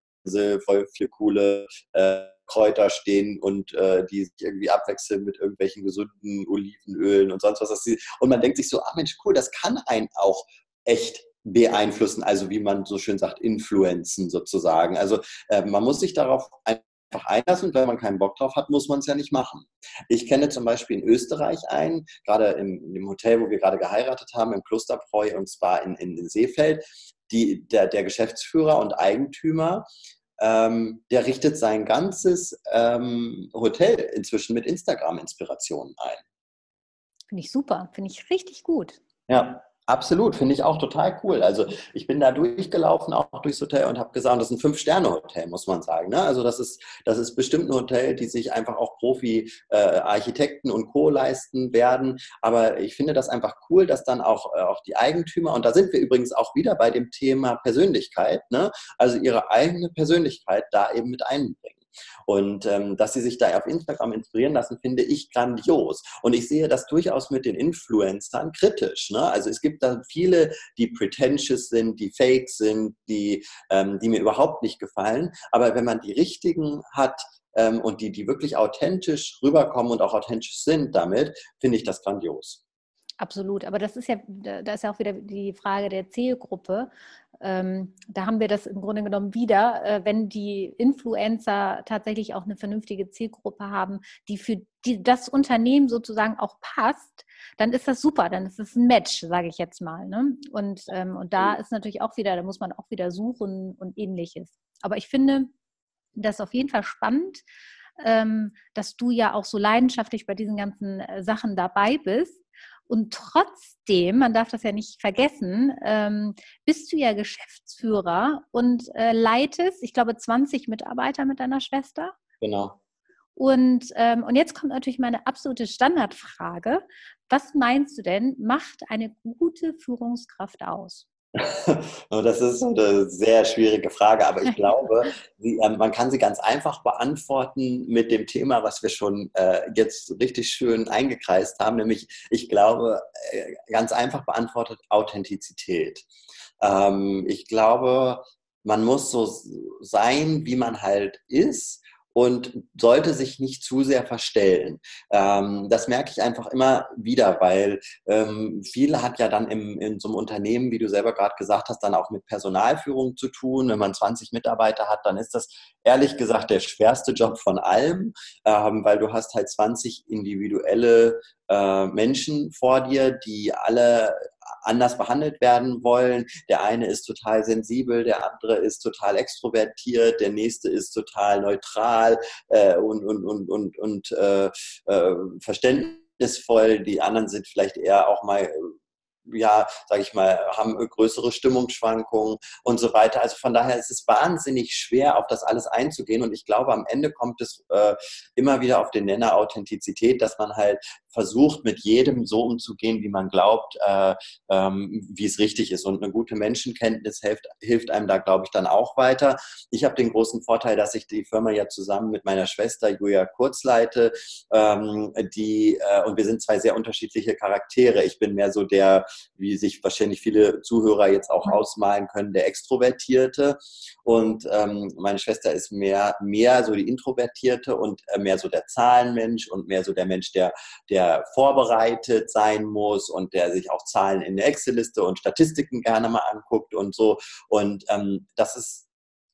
voll viele coole äh, Kräuter stehen und äh, die sich irgendwie abwechseln mit irgendwelchen gesunden Olivenölen und sonst was. Und man denkt sich so, ah Mensch, cool, das kann einen auch echt beeinflussen, also wie man so schön sagt, influenzen sozusagen. Also äh, man muss sich darauf einfach einlassen und wenn man keinen Bock drauf hat, muss man es ja nicht machen. Ich kenne zum Beispiel in Österreich einen, gerade im, im Hotel, wo wir gerade geheiratet haben, im Klosterbräu und zwar in, in, in Seefeld, die, der, der Geschäftsführer und Eigentümer, ähm, der richtet sein ganzes ähm, Hotel inzwischen mit Instagram-Inspirationen ein. Finde ich super, finde ich richtig gut. Ja, Absolut, finde ich auch total cool. Also ich bin da durchgelaufen, auch durchs Hotel und habe gesagt, das ist ein Fünf-Sterne-Hotel, muss man sagen. Ne? Also das ist, das ist bestimmt ein Hotel, die sich einfach auch Profi-Architekten äh, und Co. leisten werden. Aber ich finde das einfach cool, dass dann auch, äh, auch die Eigentümer, und da sind wir übrigens auch wieder bei dem Thema Persönlichkeit, ne? also ihre eigene Persönlichkeit da eben mit einbringen. Und ähm, dass sie sich da auf Instagram inspirieren lassen, finde ich grandios. Und ich sehe das durchaus mit den Influencern kritisch. Ne? Also es gibt da viele, die pretentious sind, die fake sind, die, ähm, die mir überhaupt nicht gefallen. Aber wenn man die richtigen hat, ähm, und die, die wirklich authentisch rüberkommen und auch authentisch sind damit, finde ich das grandios. Absolut, aber das ist ja, da ist ja auch wieder die Frage der Zielgruppe. Ähm, da haben wir das im Grunde genommen wieder, äh, wenn die Influencer tatsächlich auch eine vernünftige Zielgruppe haben, die für die, das Unternehmen sozusagen auch passt, dann ist das super, dann ist es ein Match, sage ich jetzt mal. Ne? Und, ähm, und da ist natürlich auch wieder, da muss man auch wieder suchen und ähnliches. Aber ich finde das auf jeden Fall spannend, ähm, dass du ja auch so leidenschaftlich bei diesen ganzen äh, Sachen dabei bist und trotzdem, man darf das ja nicht vergessen, ähm, bist du ja Geschäftsführer und äh, leitest, ich glaube, 20 Mitarbeiter mit deiner Schwester. Genau. Und, ähm, und jetzt kommt natürlich meine absolute Standardfrage. Was meinst du denn, macht eine gute Führungskraft aus? Das ist eine sehr schwierige Frage, aber ich glaube, ähm, man kann sie ganz einfach beantworten mit dem Thema, was wir schon äh, jetzt richtig schön eingekreist haben, nämlich ich glaube, äh, ganz einfach beantwortet Authentizität. Ähm, ich glaube, man muss so sein, wie man halt ist und sollte sich nicht zu sehr verstellen. Ähm, das merke ich einfach immer wieder, weil ähm, viel hat ja dann im, in so einem Unternehmen, wie du selber gerade gesagt hast, dann auch mit Personalführung zu tun. Wenn man 20 Mitarbeiter hat, dann ist das ehrlich gesagt der schwerste Job von allem, ähm, weil du hast halt 20 individuelle äh, Menschen vor dir, die alle anders behandelt werden wollen. Der eine ist total sensibel, der andere ist total extrovertiert, der nächste ist total neutral äh, und, und, und, und, und äh, äh, verständnisvoll. Die anderen sind vielleicht eher auch mal ja, sage ich mal, haben größere Stimmungsschwankungen und so weiter. Also von daher ist es wahnsinnig schwer, auf das alles einzugehen. Und ich glaube, am Ende kommt es äh, immer wieder auf den Nenner Authentizität, dass man halt versucht, mit jedem so umzugehen, wie man glaubt, äh, ähm, wie es richtig ist. Und eine gute Menschenkenntnis hilft, hilft einem da, glaube ich, dann auch weiter. Ich habe den großen Vorteil, dass ich die Firma ja zusammen mit meiner Schwester Julia Kurz leite. Ähm, die, äh, und wir sind zwei sehr unterschiedliche Charaktere. Ich bin mehr so der, wie sich wahrscheinlich viele Zuhörer jetzt auch ausmalen können, der Extrovertierte. Und ähm, meine Schwester ist mehr, mehr so die Introvertierte und äh, mehr so der Zahlenmensch und mehr so der Mensch, der, der der vorbereitet sein muss und der sich auch Zahlen in der Excel-Liste und Statistiken gerne mal anguckt und so. Und ähm, das ist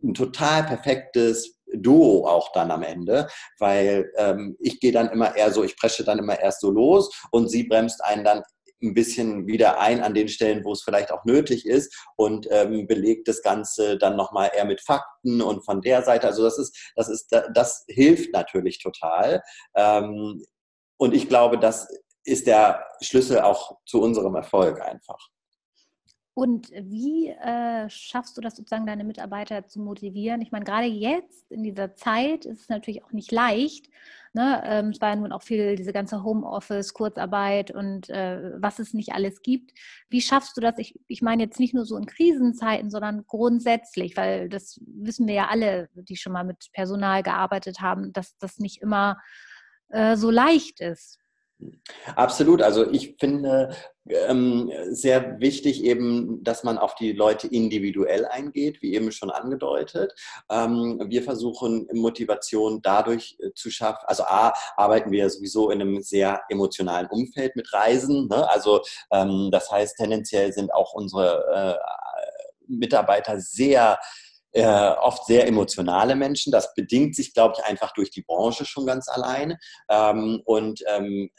ein total perfektes Duo auch dann am Ende, weil ähm, ich gehe dann immer eher so, ich presche dann immer erst so los und sie bremst einen dann ein bisschen wieder ein an den Stellen, wo es vielleicht auch nötig ist und ähm, belegt das Ganze dann nochmal eher mit Fakten und von der Seite. Also das ist, das ist, das hilft natürlich total. Ähm, und ich glaube, das ist der Schlüssel auch zu unserem Erfolg einfach. Und wie äh, schaffst du das sozusagen, deine Mitarbeiter zu motivieren? Ich meine, gerade jetzt in dieser Zeit ist es natürlich auch nicht leicht. Ne? Ähm, es war ja nun auch viel diese ganze Homeoffice, Kurzarbeit und äh, was es nicht alles gibt. Wie schaffst du das? Ich, ich meine jetzt nicht nur so in Krisenzeiten, sondern grundsätzlich, weil das wissen wir ja alle, die schon mal mit Personal gearbeitet haben, dass das nicht immer äh, so leicht ist. Absolut. Also ich finde ähm, sehr wichtig eben, dass man auf die Leute individuell eingeht, wie eben schon angedeutet. Ähm, wir versuchen Motivation dadurch äh, zu schaffen. Also A, arbeiten wir sowieso in einem sehr emotionalen Umfeld mit Reisen. Ne? Also ähm, das heißt, tendenziell sind auch unsere äh, Mitarbeiter sehr äh, oft sehr emotionale Menschen. Das bedingt sich, glaube ich, einfach durch die Branche schon ganz allein. Ähm, und ähm,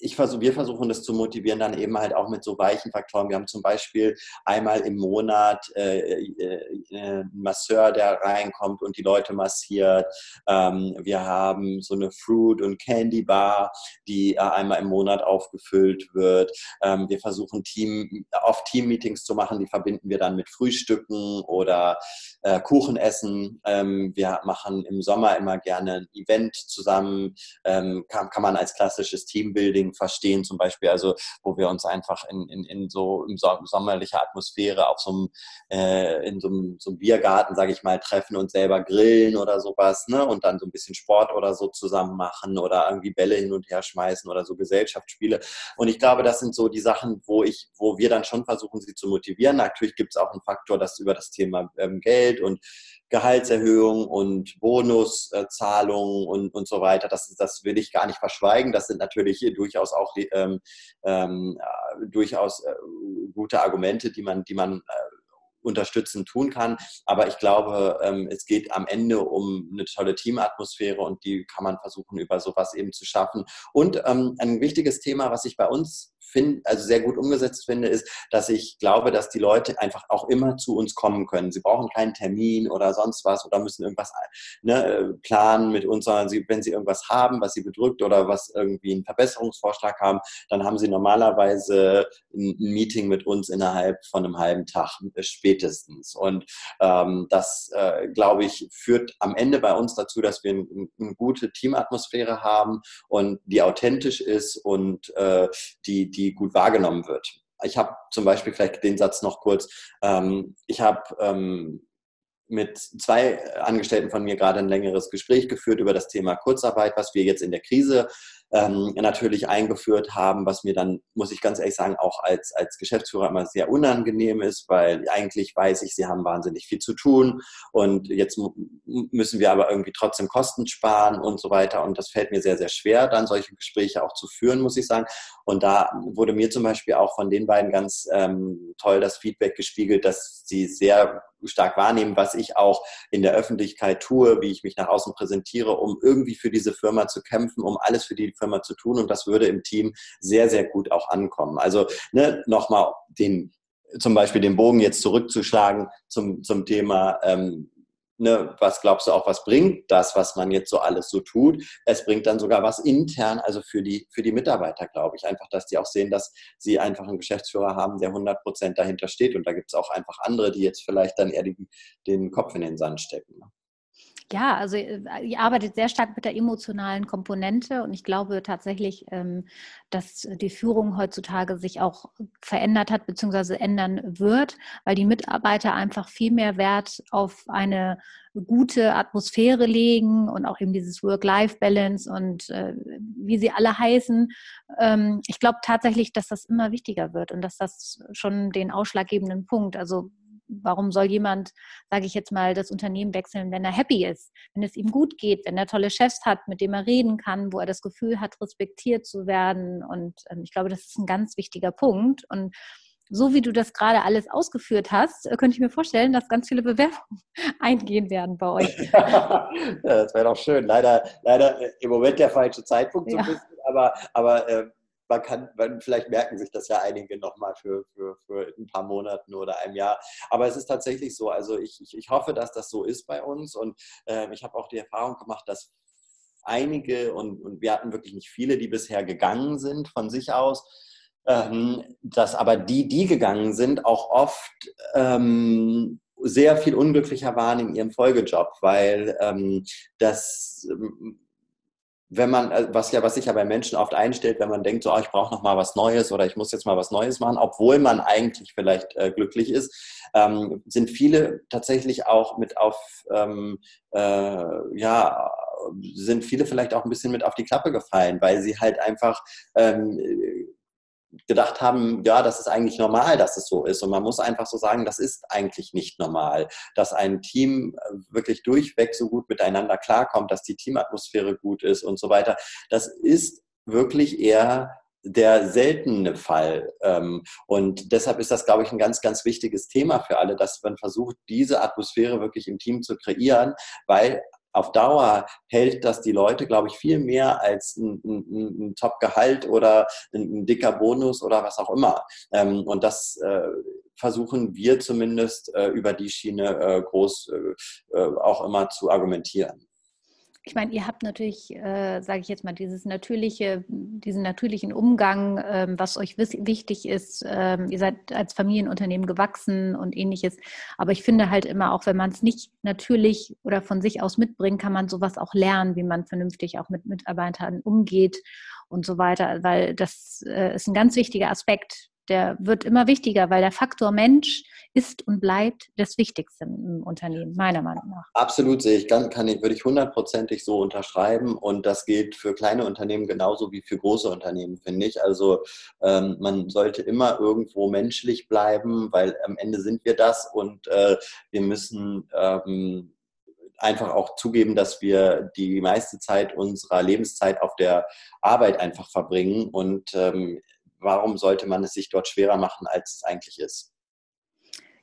ich versuch, wir versuchen das zu motivieren, dann eben halt auch mit so weichen Faktoren. Wir haben zum Beispiel einmal im Monat äh, äh, einen Masseur, der reinkommt und die Leute massiert. Ähm, wir haben so eine Fruit- und Candy-Bar, die äh, einmal im Monat aufgefüllt wird. Ähm, wir versuchen Team, oft Team-Meetings zu machen, die verbinden wir dann mit Frühstücken oder äh, Kuchenessen. Ähm, wir machen im Sommer immer gerne ein Event zusammen. Ähm, kann, kann man als klassisches Teambuilding verstehen, zum Beispiel, also wo wir uns einfach in, in, in so in sommerlicher Atmosphäre auf so einem, äh, in so einem, so einem Biergarten, sage ich mal, treffen und selber grillen oder sowas, ne? Und dann so ein bisschen Sport oder so zusammen machen oder irgendwie Bälle hin und her schmeißen oder so Gesellschaftsspiele. Und ich glaube, das sind so die Sachen, wo ich, wo wir dann schon versuchen, sie zu motivieren. Natürlich gibt es auch einen Faktor, dass über das Thema ähm, Geld und Gehaltserhöhung und Bonuszahlungen und, und so weiter. Das, das will ich gar nicht verschweigen. Das sind natürlich durchaus auch ähm, ähm, durchaus äh, gute Argumente, die man, die man äh, unterstützend tun kann. Aber ich glaube, ähm, es geht am Ende um eine tolle Teamatmosphäre und die kann man versuchen, über sowas eben zu schaffen. Und ähm, ein wichtiges Thema, was ich bei uns find, also sehr gut umgesetzt finde, ist, dass ich glaube, dass die Leute einfach auch immer zu uns kommen können. Sie brauchen keinen Termin oder sonst was oder müssen irgendwas ne, planen mit uns, sondern sie, wenn sie irgendwas haben, was sie bedrückt oder was irgendwie einen Verbesserungsvorschlag haben, dann haben sie normalerweise ein Meeting mit uns innerhalb von einem halben Tag äh, spätestens. Und ähm, das, äh, glaube ich, führt am Ende bei uns dazu, dass wir ein, eine gute Teamatmosphäre haben und die authentisch ist und äh, die, die die gut wahrgenommen wird. Ich habe zum Beispiel vielleicht den Satz noch kurz. Ähm, ich habe ähm, mit zwei Angestellten von mir gerade ein längeres Gespräch geführt über das Thema Kurzarbeit, was wir jetzt in der Krise ähm, natürlich eingeführt haben, was mir dann, muss ich ganz ehrlich sagen, auch als, als Geschäftsführer immer sehr unangenehm ist, weil eigentlich weiß ich, sie haben wahnsinnig viel zu tun und jetzt müssen wir aber irgendwie trotzdem Kosten sparen und so weiter und das fällt mir sehr, sehr schwer, dann solche Gespräche auch zu führen, muss ich sagen. Und da wurde mir zum Beispiel auch von den beiden ganz ähm, toll das Feedback gespiegelt, dass sie sehr stark wahrnehmen, was ich auch in der Öffentlichkeit tue, wie ich mich nach außen präsentiere, um irgendwie für diese Firma zu kämpfen, um alles für die Firma zu tun. Und das würde im Team sehr, sehr gut auch ankommen. Also ne, nochmal den zum Beispiel den Bogen jetzt zurückzuschlagen zum, zum Thema ähm, ne, was glaubst du auch, was bringt das, was man jetzt so alles so tut? Es bringt dann sogar was intern, also für die, für die Mitarbeiter, glaube ich. Einfach, dass die auch sehen, dass sie einfach einen Geschäftsführer haben, der 100 Prozent dahinter steht. Und da gibt es auch einfach andere, die jetzt vielleicht dann eher die, den Kopf in den Sand stecken. Ne? Ja, also äh, ihr arbeitet sehr stark mit der emotionalen Komponente und ich glaube tatsächlich, ähm, dass die Führung heutzutage sich auch verändert hat bzw. ändern wird, weil die Mitarbeiter einfach viel mehr Wert auf eine gute Atmosphäre legen und auch eben dieses Work-Life-Balance und äh, wie sie alle heißen. Ähm, ich glaube tatsächlich, dass das immer wichtiger wird und dass das schon den ausschlaggebenden Punkt, also warum soll jemand, sage ich jetzt mal, das Unternehmen wechseln, wenn er happy ist, wenn es ihm gut geht, wenn er tolle Chefs hat, mit dem er reden kann, wo er das Gefühl hat, respektiert zu werden. Und ähm, ich glaube, das ist ein ganz wichtiger Punkt. Und so wie du das gerade alles ausgeführt hast, äh, könnte ich mir vorstellen, dass ganz viele Bewerbungen eingehen werden bei euch. ja, das wäre doch schön. Leider, leider äh, im Moment der falsche Zeitpunkt so ein bisschen, aber, aber äh, man kann, man, vielleicht merken sich das ja einige nochmal für, für, für ein paar Monaten oder ein Jahr. Aber es ist tatsächlich so. Also ich, ich, ich hoffe, dass das so ist bei uns. Und äh, ich habe auch die Erfahrung gemacht, dass einige, und, und wir hatten wirklich nicht viele, die bisher gegangen sind von sich aus, ähm, dass aber die, die gegangen sind, auch oft ähm, sehr viel unglücklicher waren in ihrem Folgejob, weil ähm, das wenn man, äh, was ja, was sich ja bei Menschen oft einstellt, wenn man denkt, so, oh, ich brauche noch mal was Neues oder ich muss jetzt mal was Neues machen, obwohl man eigentlich vielleicht äh, glücklich ist, ähm, sind viele tatsächlich auch mit auf, ähm, äh, ja, sind viele vielleicht auch ein bisschen mit auf die Klappe gefallen, weil sie halt einfach ähm, gedacht haben, ja, das ist eigentlich normal, dass es so ist. Und man muss einfach so sagen, das ist eigentlich nicht normal, dass ein Team äh, wirklich durchweg so gut miteinander klarkommt, dass die Teamatmosphäre gut ist und so weiter. Das ist wirklich eher der seltene Fall. Ähm, und deshalb ist das, glaube ich, ein ganz, ganz wichtiges Thema für alle, dass man versucht, diese Atmosphäre wirklich im Team zu kreieren, weil auf Dauer hält das die Leute, glaube ich, viel mehr als ein, ein, ein Top-Gehalt oder ein, ein, dicker Bonus oder was auch immer. Ähm, und das äh, versuchen wir zumindest äh, über die Schiene äh, groß äh, äh, auch immer zu argumentieren. Ich meine, ihr habt natürlich, äh, sage ich jetzt mal, dieses natürliche, diesen natürlichen Umgang, ähm, was euch wichtig ist. Ähm, ihr seid als Familienunternehmen gewachsen und ähnliches. Aber ich finde halt immer, auch wenn man es nicht natürlich oder von sich aus mitbringt, kann man sowas auch lernen, wie man vernünftig auch mit Mitarbeitern umgeht und so weiter. Weil das äh, ist ein ganz wichtiger Aspekt der wird immer wichtiger, weil der Faktor Mensch ist und bleibt das Wichtigste im Unternehmen, meiner Meinung nach. Absolut sehe ich, kann, kann ich, würde ich hundertprozentig so unterschreiben und das gilt für kleine Unternehmen genauso wie für große Unternehmen, finde ich. Also ähm, man sollte immer irgendwo menschlich bleiben, weil am Ende sind wir das und äh, wir müssen ähm, einfach auch zugeben, dass wir die meiste Zeit unserer Lebenszeit auf der Arbeit einfach verbringen und ähm, warum sollte man es sich dort schwerer machen, als es eigentlich ist?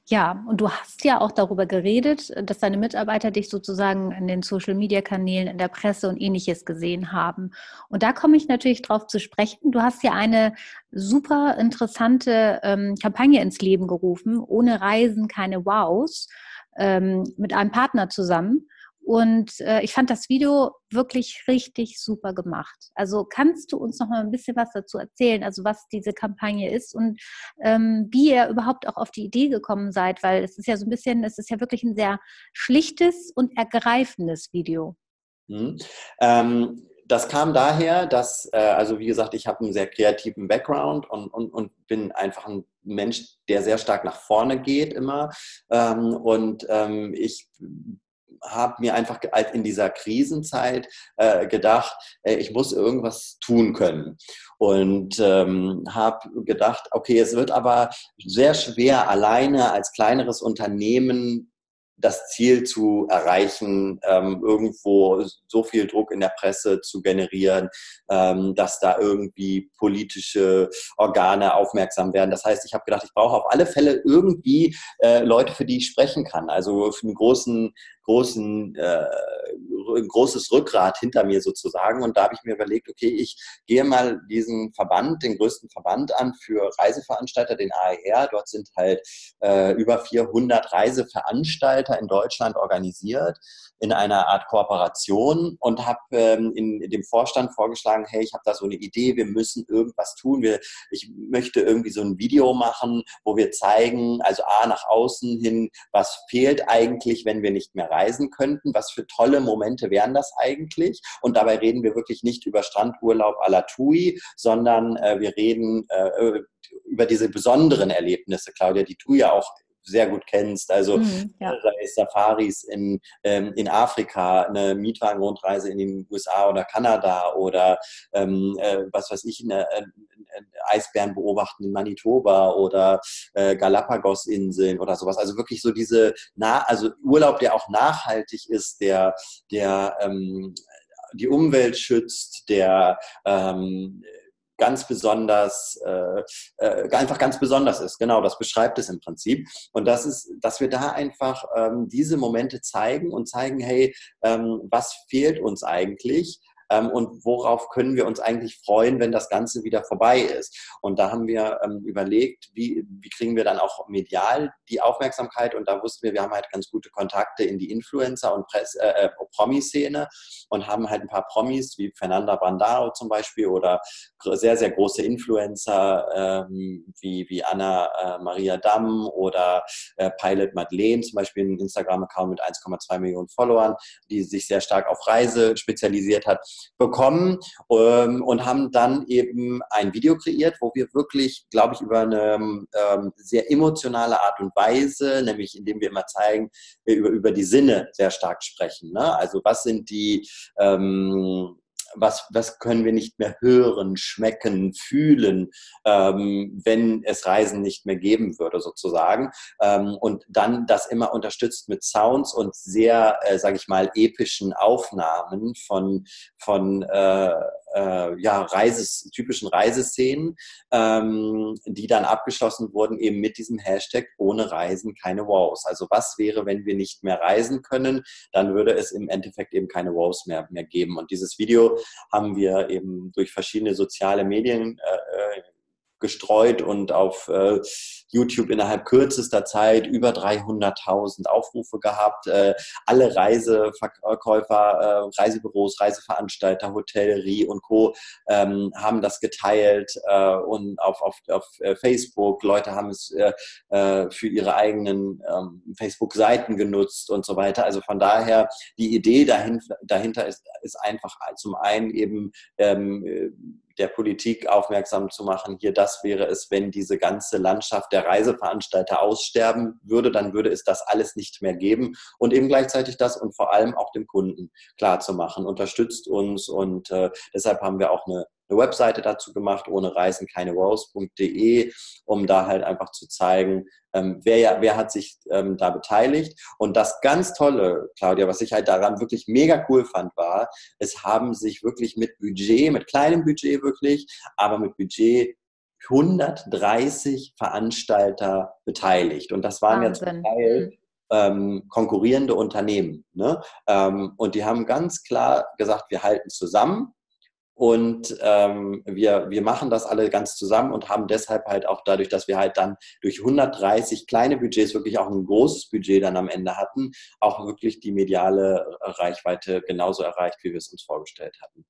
Ja, und du hast ja auch darüber geredet, dass deine Mitarbeiter dich sozusagen in den Social-Media-Kanälen, in der Presse und ähnliches gesehen haben. Und da komme ich natürlich drauf zu sprechen. Du hast ja eine super interessante ähm, Kampagne ins Leben gerufen, ohne Reisen keine Wows, ähm, mit einem Partner zusammen. Und äh, ich fand das Video wirklich richtig super gemacht. Also kannst du uns noch mal ein bisschen was dazu erzählen, also was diese Kampagne ist und ähm, wie ihr überhaupt auch auf die Idee gekommen seid, weil es ist ja so ein bisschen, es ist ja wirklich ein sehr schlichtes und ergreifendes Video. Mhm. Ähm das kam daher, dass, äh, also wie gesagt, ich habe einen sehr kreativen Background und, und, und bin einfach ein Mensch, der sehr stark nach vorne geht immer. Ähm, und ähm, ich habe mir einfach in dieser Krisenzeit äh, gedacht, äh, ich muss irgendwas tun können. Und ähm, habe gedacht, okay, es wird aber sehr schwer, alleine als kleineres Unternehmen das Ziel zu erreichen, ähm, irgendwo so viel Druck in der Presse zu generieren, ähm, dass da irgendwie politische Organe aufmerksam werden. Das heißt, ich habe gedacht, ich brauche auf alle Fälle irgendwie äh, Leute, für die ich sprechen kann. Also für einen großen großen, äh, ein großes Rückgrat hinter mir sozusagen. Und da habe ich mir überlegt, okay, ich gehe mal diesen Verband, den größten Verband an für Reiseveranstalter, den AER. Dort sind halt äh, über 400 Reiseveranstalter in Deutschland organisiert in einer Art Kooperation und habe ähm, in, in, dem Vorstand vorgeschlagen, hey, ich habe da so eine Idee, wir müssen irgendwas tun. Wir, ich möchte irgendwie so ein Video machen, wo wir zeigen, also A nach außen hin, was fehlt eigentlich, wenn wir nicht mehr reisen könnten, was für tolle Momente wären das eigentlich. Und dabei reden wir wirklich nicht über Strandurlaub à la Tui, sondern äh, wir reden äh, über diese besonderen Erlebnisse, Claudia, die du ja auch sehr gut kennst. Also mhm, ja. sei es Safaris in, ähm, in Afrika, eine Mietwagenrundreise in den USA oder Kanada oder ähm, äh, was weiß ich, eine, eine, eine Eisbären beobachten in Manitoba oder äh, Galapagos-Inseln oder sowas. Also wirklich so diese, nah, also Urlaub, der auch nachhaltig ist, der, der ähm, die Umwelt schützt, der ähm, ganz besonders, äh, äh, einfach ganz besonders ist. Genau, das beschreibt es im Prinzip. Und das ist, dass wir da einfach ähm, diese Momente zeigen und zeigen, hey, ähm, was fehlt uns eigentlich? Ähm, und worauf können wir uns eigentlich freuen, wenn das Ganze wieder vorbei ist. Und da haben wir ähm, überlegt, wie, wie kriegen wir dann auch medial die Aufmerksamkeit und da wussten wir, wir haben halt ganz gute Kontakte in die Influencer- und Press, äh, äh Promi-Szene und haben halt ein paar Promis wie Fernanda Bandaro zum Beispiel oder sehr, sehr große Influencer ähm, wie, wie Anna äh, Maria Damm oder äh, Pilot Madeleine, zum Beispiel ein Instagram-Account mit 1,2 Millionen Followern, die sich sehr stark auf Reise spezialisiert hat, bekommen ähm, und haben dann eben ein Video kreiert, wo wir wirklich, glaube ich, über eine ähm, sehr emotionale Art und Weise, nämlich indem wir immer zeigen, über, über die Sinne sehr stark sprechen. Ne? Also was sind die ähm, was, was können wir nicht mehr hören, schmecken, fühlen, ähm, wenn es Reisen nicht mehr geben würde, sozusagen. Ähm, und dann das immer unterstützt mit Sounds und sehr, äh, sage ich mal, epischen Aufnahmen von, von äh, äh, ja, Reises, typischen Reiseszenen, ähm, die dann abgeschlossen wurden eben mit diesem Hashtag ohne Reisen keine Wows. Also was wäre, wenn wir nicht mehr reisen können, dann würde es im Endeffekt eben keine Wows mehr, mehr geben. Und dieses Video haben wir eben durch verschiedene soziale Medien äh, äh gestreut und auf äh, YouTube innerhalb kürzester Zeit über 300.000 Aufrufe gehabt. Äh, alle Reiseverkäufer, äh, Reisebüros, Reiseveranstalter, Hotellerie und Co. Ähm, haben das geteilt äh, und auf, auf, auf äh, Facebook. Leute haben es äh, äh, für ihre eigenen ähm, Facebook-Seiten genutzt und so weiter. Also von daher, die Idee dahinter, dahinter ist, ist einfach zum einen eben ähm, der Politik aufmerksam zu machen, hier das wäre es, wenn diese ganze Landschaft der Reiseveranstalter aussterben würde, dann würde es das alles nicht mehr geben und eben gleichzeitig das und vor allem auch dem Kunden klar zu machen, unterstützt uns und äh, deshalb haben wir auch eine eine Webseite dazu gemacht, ohne Reisen keine Wows.de, um da halt einfach zu zeigen, ähm, wer, ja, wer hat sich ähm, da beteiligt. Und das ganz Tolle, Claudia, was ich halt daran wirklich mega cool fand, war, es haben sich wirklich mit Budget, mit kleinem Budget wirklich, aber mit Budget 130 Veranstalter beteiligt. Und das waren Wahnsinn. ja zum Teil mhm. ähm, konkurrierende Unternehmen. Ne? Ähm, und die haben ganz klar gesagt, wir halten zusammen und ähm, wir, wir machen das alle ganz zusammen und haben deshalb halt auch dadurch, dass wir halt dann durch 130 kleine Budgets wirklich auch ein großes Budget dann am Ende hatten, auch wirklich die mediale Reichweite genauso erreicht, wie wir es uns vorgestellt hatten.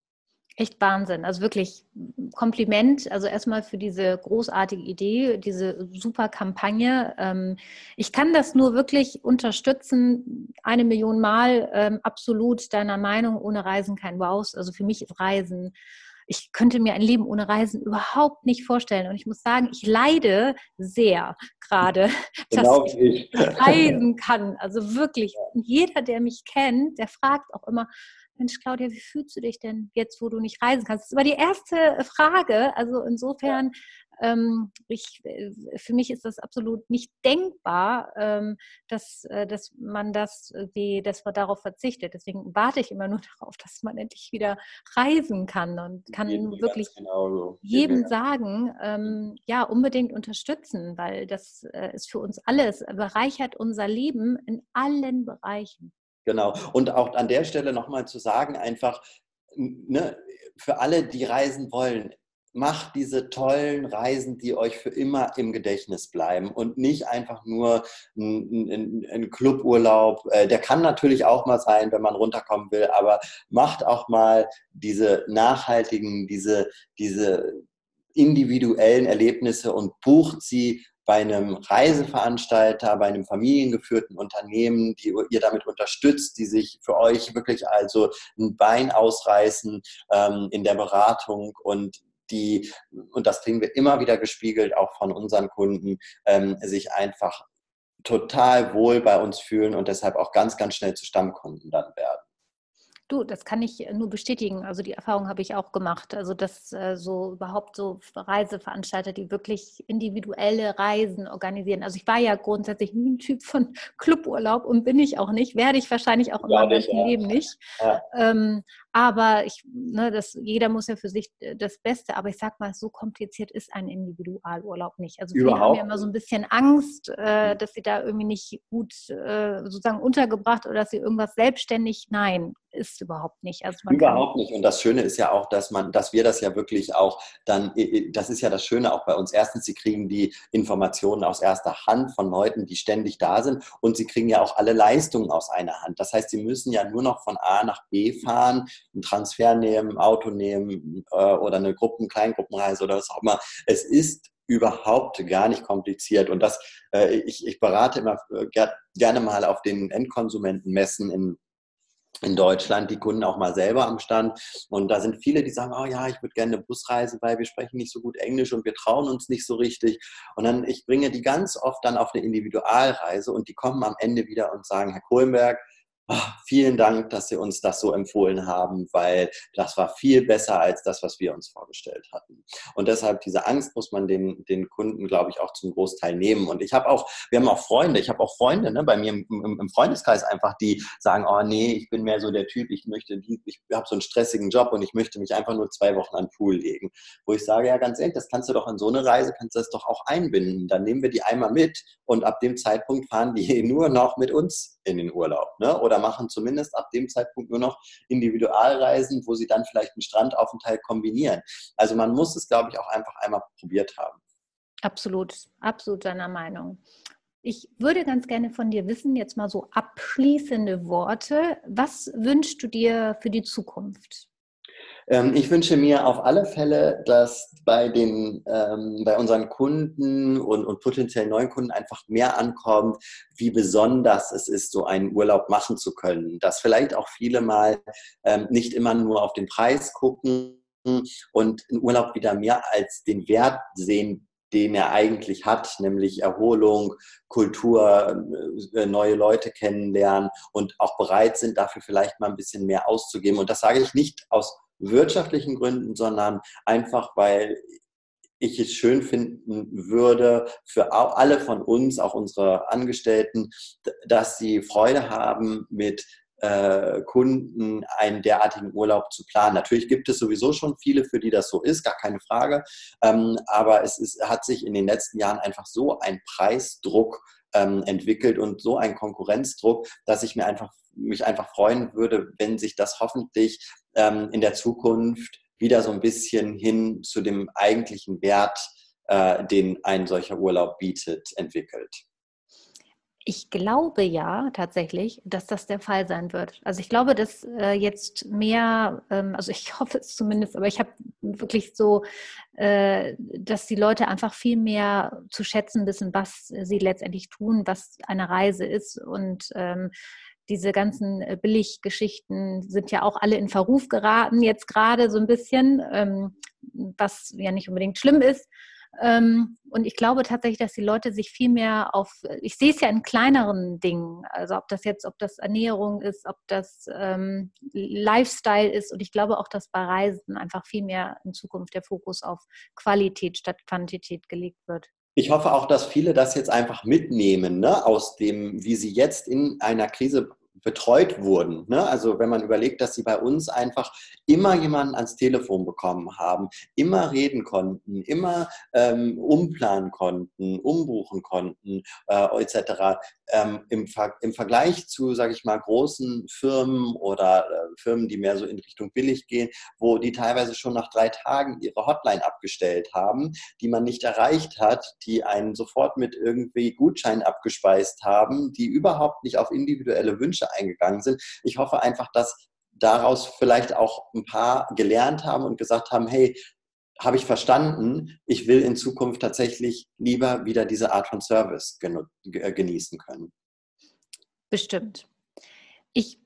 Echt Wahnsinn. Also wirklich Kompliment. Also erstmal für diese großartige Idee, diese super Kampagne. Ähm, ich kann das nur wirklich unterstützen. Eine Million Mal ähm, absolut deiner Meinung. Ohne Reisen kein Wow. Also für mich ist Reisen. Ich könnte mir ein Leben ohne Reisen überhaupt nicht vorstellen. Und ich muss sagen, ich leide sehr gerade, genau dass ich reisen kann. Also wirklich, jeder, der mich kennt, der fragt auch immer, Mensch, Claudia, wie fühlst du dich denn jetzt, wo du nicht reisen kannst? Das ist aber die erste Frage. Also insofern, ähm, ich, äh, für mich ist das absolut nicht denkbar, ähm, dass, äh, dass man das, wie, dass man darauf verzichtet. Deswegen warte ich immer nur darauf, dass man endlich wieder reisen kann und kann Jeden wirklich so. jedem sagen, ähm, ja, unbedingt unterstützen, weil das äh, ist für uns alles, bereichert unser Leben in allen Bereichen. Genau. Und auch an der Stelle nochmal zu sagen, einfach, ne, für alle, die reisen wollen, macht diese tollen Reisen, die euch für immer im Gedächtnis bleiben und nicht einfach nur ein, ein, ein Cluburlaub. Äh, der kann natürlich auch mal sein, wenn man runterkommen will, aber macht auch mal diese nachhaltigen, diese, diese individuellen Erlebnisse und bucht sie bei einem Reiseveranstalter, bei einem familiengeführten Unternehmen, die ihr damit unterstützt, die sich für euch wirklich also ein Bein ausreißen ähm, in der Beratung und die, und das kriegen wir immer wieder gespiegelt, auch von unseren Kunden, ähm, sich einfach total wohl bei uns fühlen und deshalb auch ganz, ganz schnell zu Stammkunden dann werden. Du, das kann ich nur bestätigen. Also die Erfahrung habe ich auch gemacht. Also dass äh, so überhaupt so Reiseveranstalter, die wirklich individuelle Reisen organisieren. Also ich war ja grundsätzlich nie ein Typ von Cluburlaub und bin ich auch nicht, werde ich wahrscheinlich auch meinem ganzen ja. Leben nicht. Ja. Ähm, Aber ich, ne, das, jeder muss ja für sich äh, das Beste, aber ich sag mal, so kompliziert ist ein Individualurlaub nicht. Also viele Überhaupt. haben ja immer so ein bisschen Angst, äh, dass sie da irgendwie nicht gut äh, sozusagen untergebracht oder dass sie irgendwas selbstständig. Nein, ist überhaupt nicht. Also überhaupt nicht. Und das Schöne ist ja auch, dass man, dass wir das ja wirklich auch dann, das ist ja das Schöne auch bei uns. Erstens, sie kriegen die Informationen aus erster Hand von Leuten, die ständig da sind. Und sie kriegen ja auch alle Leistungen aus einer Hand. Das heißt, sie müssen ja nur noch von A nach B fahren, einen Transfer nehmen, Auto nehmen äh, oder eine Gruppen-, Kleingruppenreise oder was auch immer. Es ist überhaupt gar nicht kompliziert. Und das, äh, ich, ich berate immer äh, gerne mal auf den Endkonsumentenmessen in in Deutschland die Kunden auch mal selber am Stand. Und da sind viele, die sagen, oh ja, ich würde gerne eine Busreise, weil wir sprechen nicht so gut Englisch und wir trauen uns nicht so richtig. Und dann, ich bringe die ganz oft dann auf eine Individualreise und die kommen am Ende wieder und sagen, Herr Kohlenberg, oh, vielen Dank, dass Sie uns das so empfohlen haben, weil das war viel besser als das, was wir uns vorgestellt hatten. Und deshalb diese Angst muss man den, den Kunden, glaube ich, auch zum Großteil nehmen. Und ich habe auch, wir haben auch Freunde, ich habe auch Freunde ne, bei mir im, im, im, Freundeskreis einfach, die sagen, oh nee, ich bin mehr so der Typ, ich möchte, ich habe so einen stressigen Job und ich möchte mich einfach nur zwei Wochen an den Pool legen. Wo ich sage, ja ganz ehrlich, das kannst du doch in so eine Reise, kannst du das doch auch einbinden. Dann nehmen wir die einmal mit und ab dem Zeitpunkt fahren die nur noch mit uns in den Urlaub. Ne? Oder machen zumindest ab dem Zeitpunkt nur noch Individualreisen, wo sie dann vielleicht einen Strandaufenthalt kombinieren. Also man muss es, glaube ich, auch einfach einmal probiert haben. Absolut, absolut deiner Meinung. Ich würde ganz gerne von dir wissen, jetzt mal so abschließende Worte. Was wünschst du dir für die Zukunft? Ähm, ich wünsche mir auf alle Fälle, dass bei, den, ähm, bei unseren Kunden und, und potenziellen neuen Kunden einfach mehr ankommt, wie besonders es ist, so einen Urlaub machen zu können. Dass vielleicht auch viele mal ähm, nicht immer nur auf den Preis gucken und einen Urlaub wieder mehr als den Wert sehen, den er eigentlich hat, nämlich Erholung, Kultur, äh, neue Leute kennenlernen und auch bereit sind, dafür vielleicht mal ein bisschen mehr auszugeben. Und das sage ich nicht aus wirtschaftlichen Gründen, sondern einfach, weil ich es schön finden würde für alle von uns, auch unsere Angestellten, dass sie Freude haben, mit äh, Kunden einen derartigen Urlaub zu planen. Natürlich gibt es sowieso schon viele, für die das so ist, gar keine Frage. Ähm, aber es ist, hat sich in den letzten Jahren einfach so ein Preisdruck ähm, entwickelt und so ein Konkurrenzdruck, dass ich mir einfach mich einfach freuen würde, wenn sich das hoffentlich ähm, in der Zukunft wieder so ein bisschen hin zu dem eigentlichen Wert, äh, den ein solcher Urlaub bietet, entwickelt. Ich glaube ja tatsächlich, dass das der Fall sein wird. Also ich glaube, dass äh, jetzt mehr, ähm, also ich hoffe es zumindest, aber ich habe wirklich so, äh, dass die Leute einfach viel mehr zu schätzen wissen, was sie letztendlich tun, was eine Reise ist und ähm, diese ganzen äh, Billiggeschichten sind ja auch alle in Verruf geraten, jetzt gerade so ein bisschen, ähm, was ja nicht unbedingt schlimm ist. Ähm, und ich glaube tatsächlich, dass die Leute sich viel mehr auf, ich sehe es ja in kleineren Dingen, also ob das jetzt, ob das Ernährung ist, ob das ähm, Lifestyle ist. Und ich glaube auch, dass bei Reisen einfach viel mehr in Zukunft der Fokus auf Qualität statt Quantität gelegt wird. Ich hoffe auch, dass viele das jetzt einfach mitnehmen, ne, aus dem, wie sie jetzt in einer Krise betreut wurden. Ne? Also wenn man überlegt, dass sie bei uns einfach immer jemanden ans Telefon bekommen haben, immer reden konnten, immer ähm, umplanen konnten, umbuchen konnten, äh, etc. Ähm, im, Ver im, Vergleich zu, sage ich mal, großen Firmen oder äh, Firmen, die mehr so in Richtung billig gehen, wo die teilweise schon nach drei Tagen ihre Hotline abgestellt haben, die man nicht erreicht hat, die einen sofort mit irgendwie Gutschein abgespeist haben, die überhaupt nicht auf individuelle Wünsche eingegangen sind. Ich hoffe einfach, dass daraus vielleicht auch ein paar gelernt haben und gesagt haben, hey, habe ich verstanden, ich will in Zukunft tatsächlich lieber wieder diese Art von Service genießen können. Bestimmt. Ich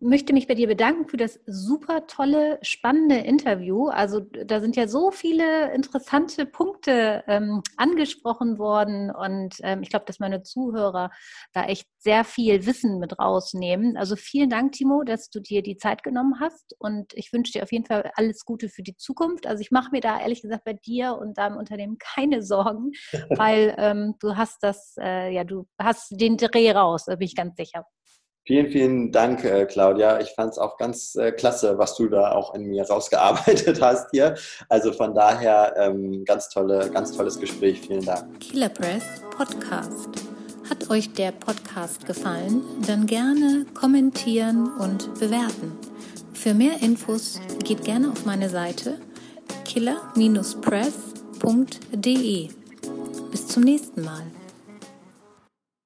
möchte mich bei dir bedanken für das super tolle, spannende Interview. Also da sind ja so viele interessante Punkte ähm, angesprochen worden und ähm, ich glaube, dass meine Zuhörer da echt sehr viel Wissen mit rausnehmen. Also vielen Dank, Timo, dass du dir die Zeit genommen hast und ich wünsche dir auf jeden Fall alles Gute für die Zukunft. Also ich mache mir da ehrlich gesagt bei dir und deinem Unternehmen keine Sorgen, weil ähm, du hast das, äh, ja, du hast den Dreh raus, da bin ich ganz sicher. Vielen, vielen Dank, äh, Claudia. Ich fand es auch ganz äh, klasse, was du da auch in mir rausgearbeitet hast hier. Also von daher ähm, ganz tolle, ganz tolles Gespräch. Vielen Dank. Killer Press Podcast. Hat euch der Podcast gefallen? Dann gerne kommentieren und bewerten. Für mehr Infos geht gerne auf meine Seite killer-press.de. Bis zum nächsten Mal.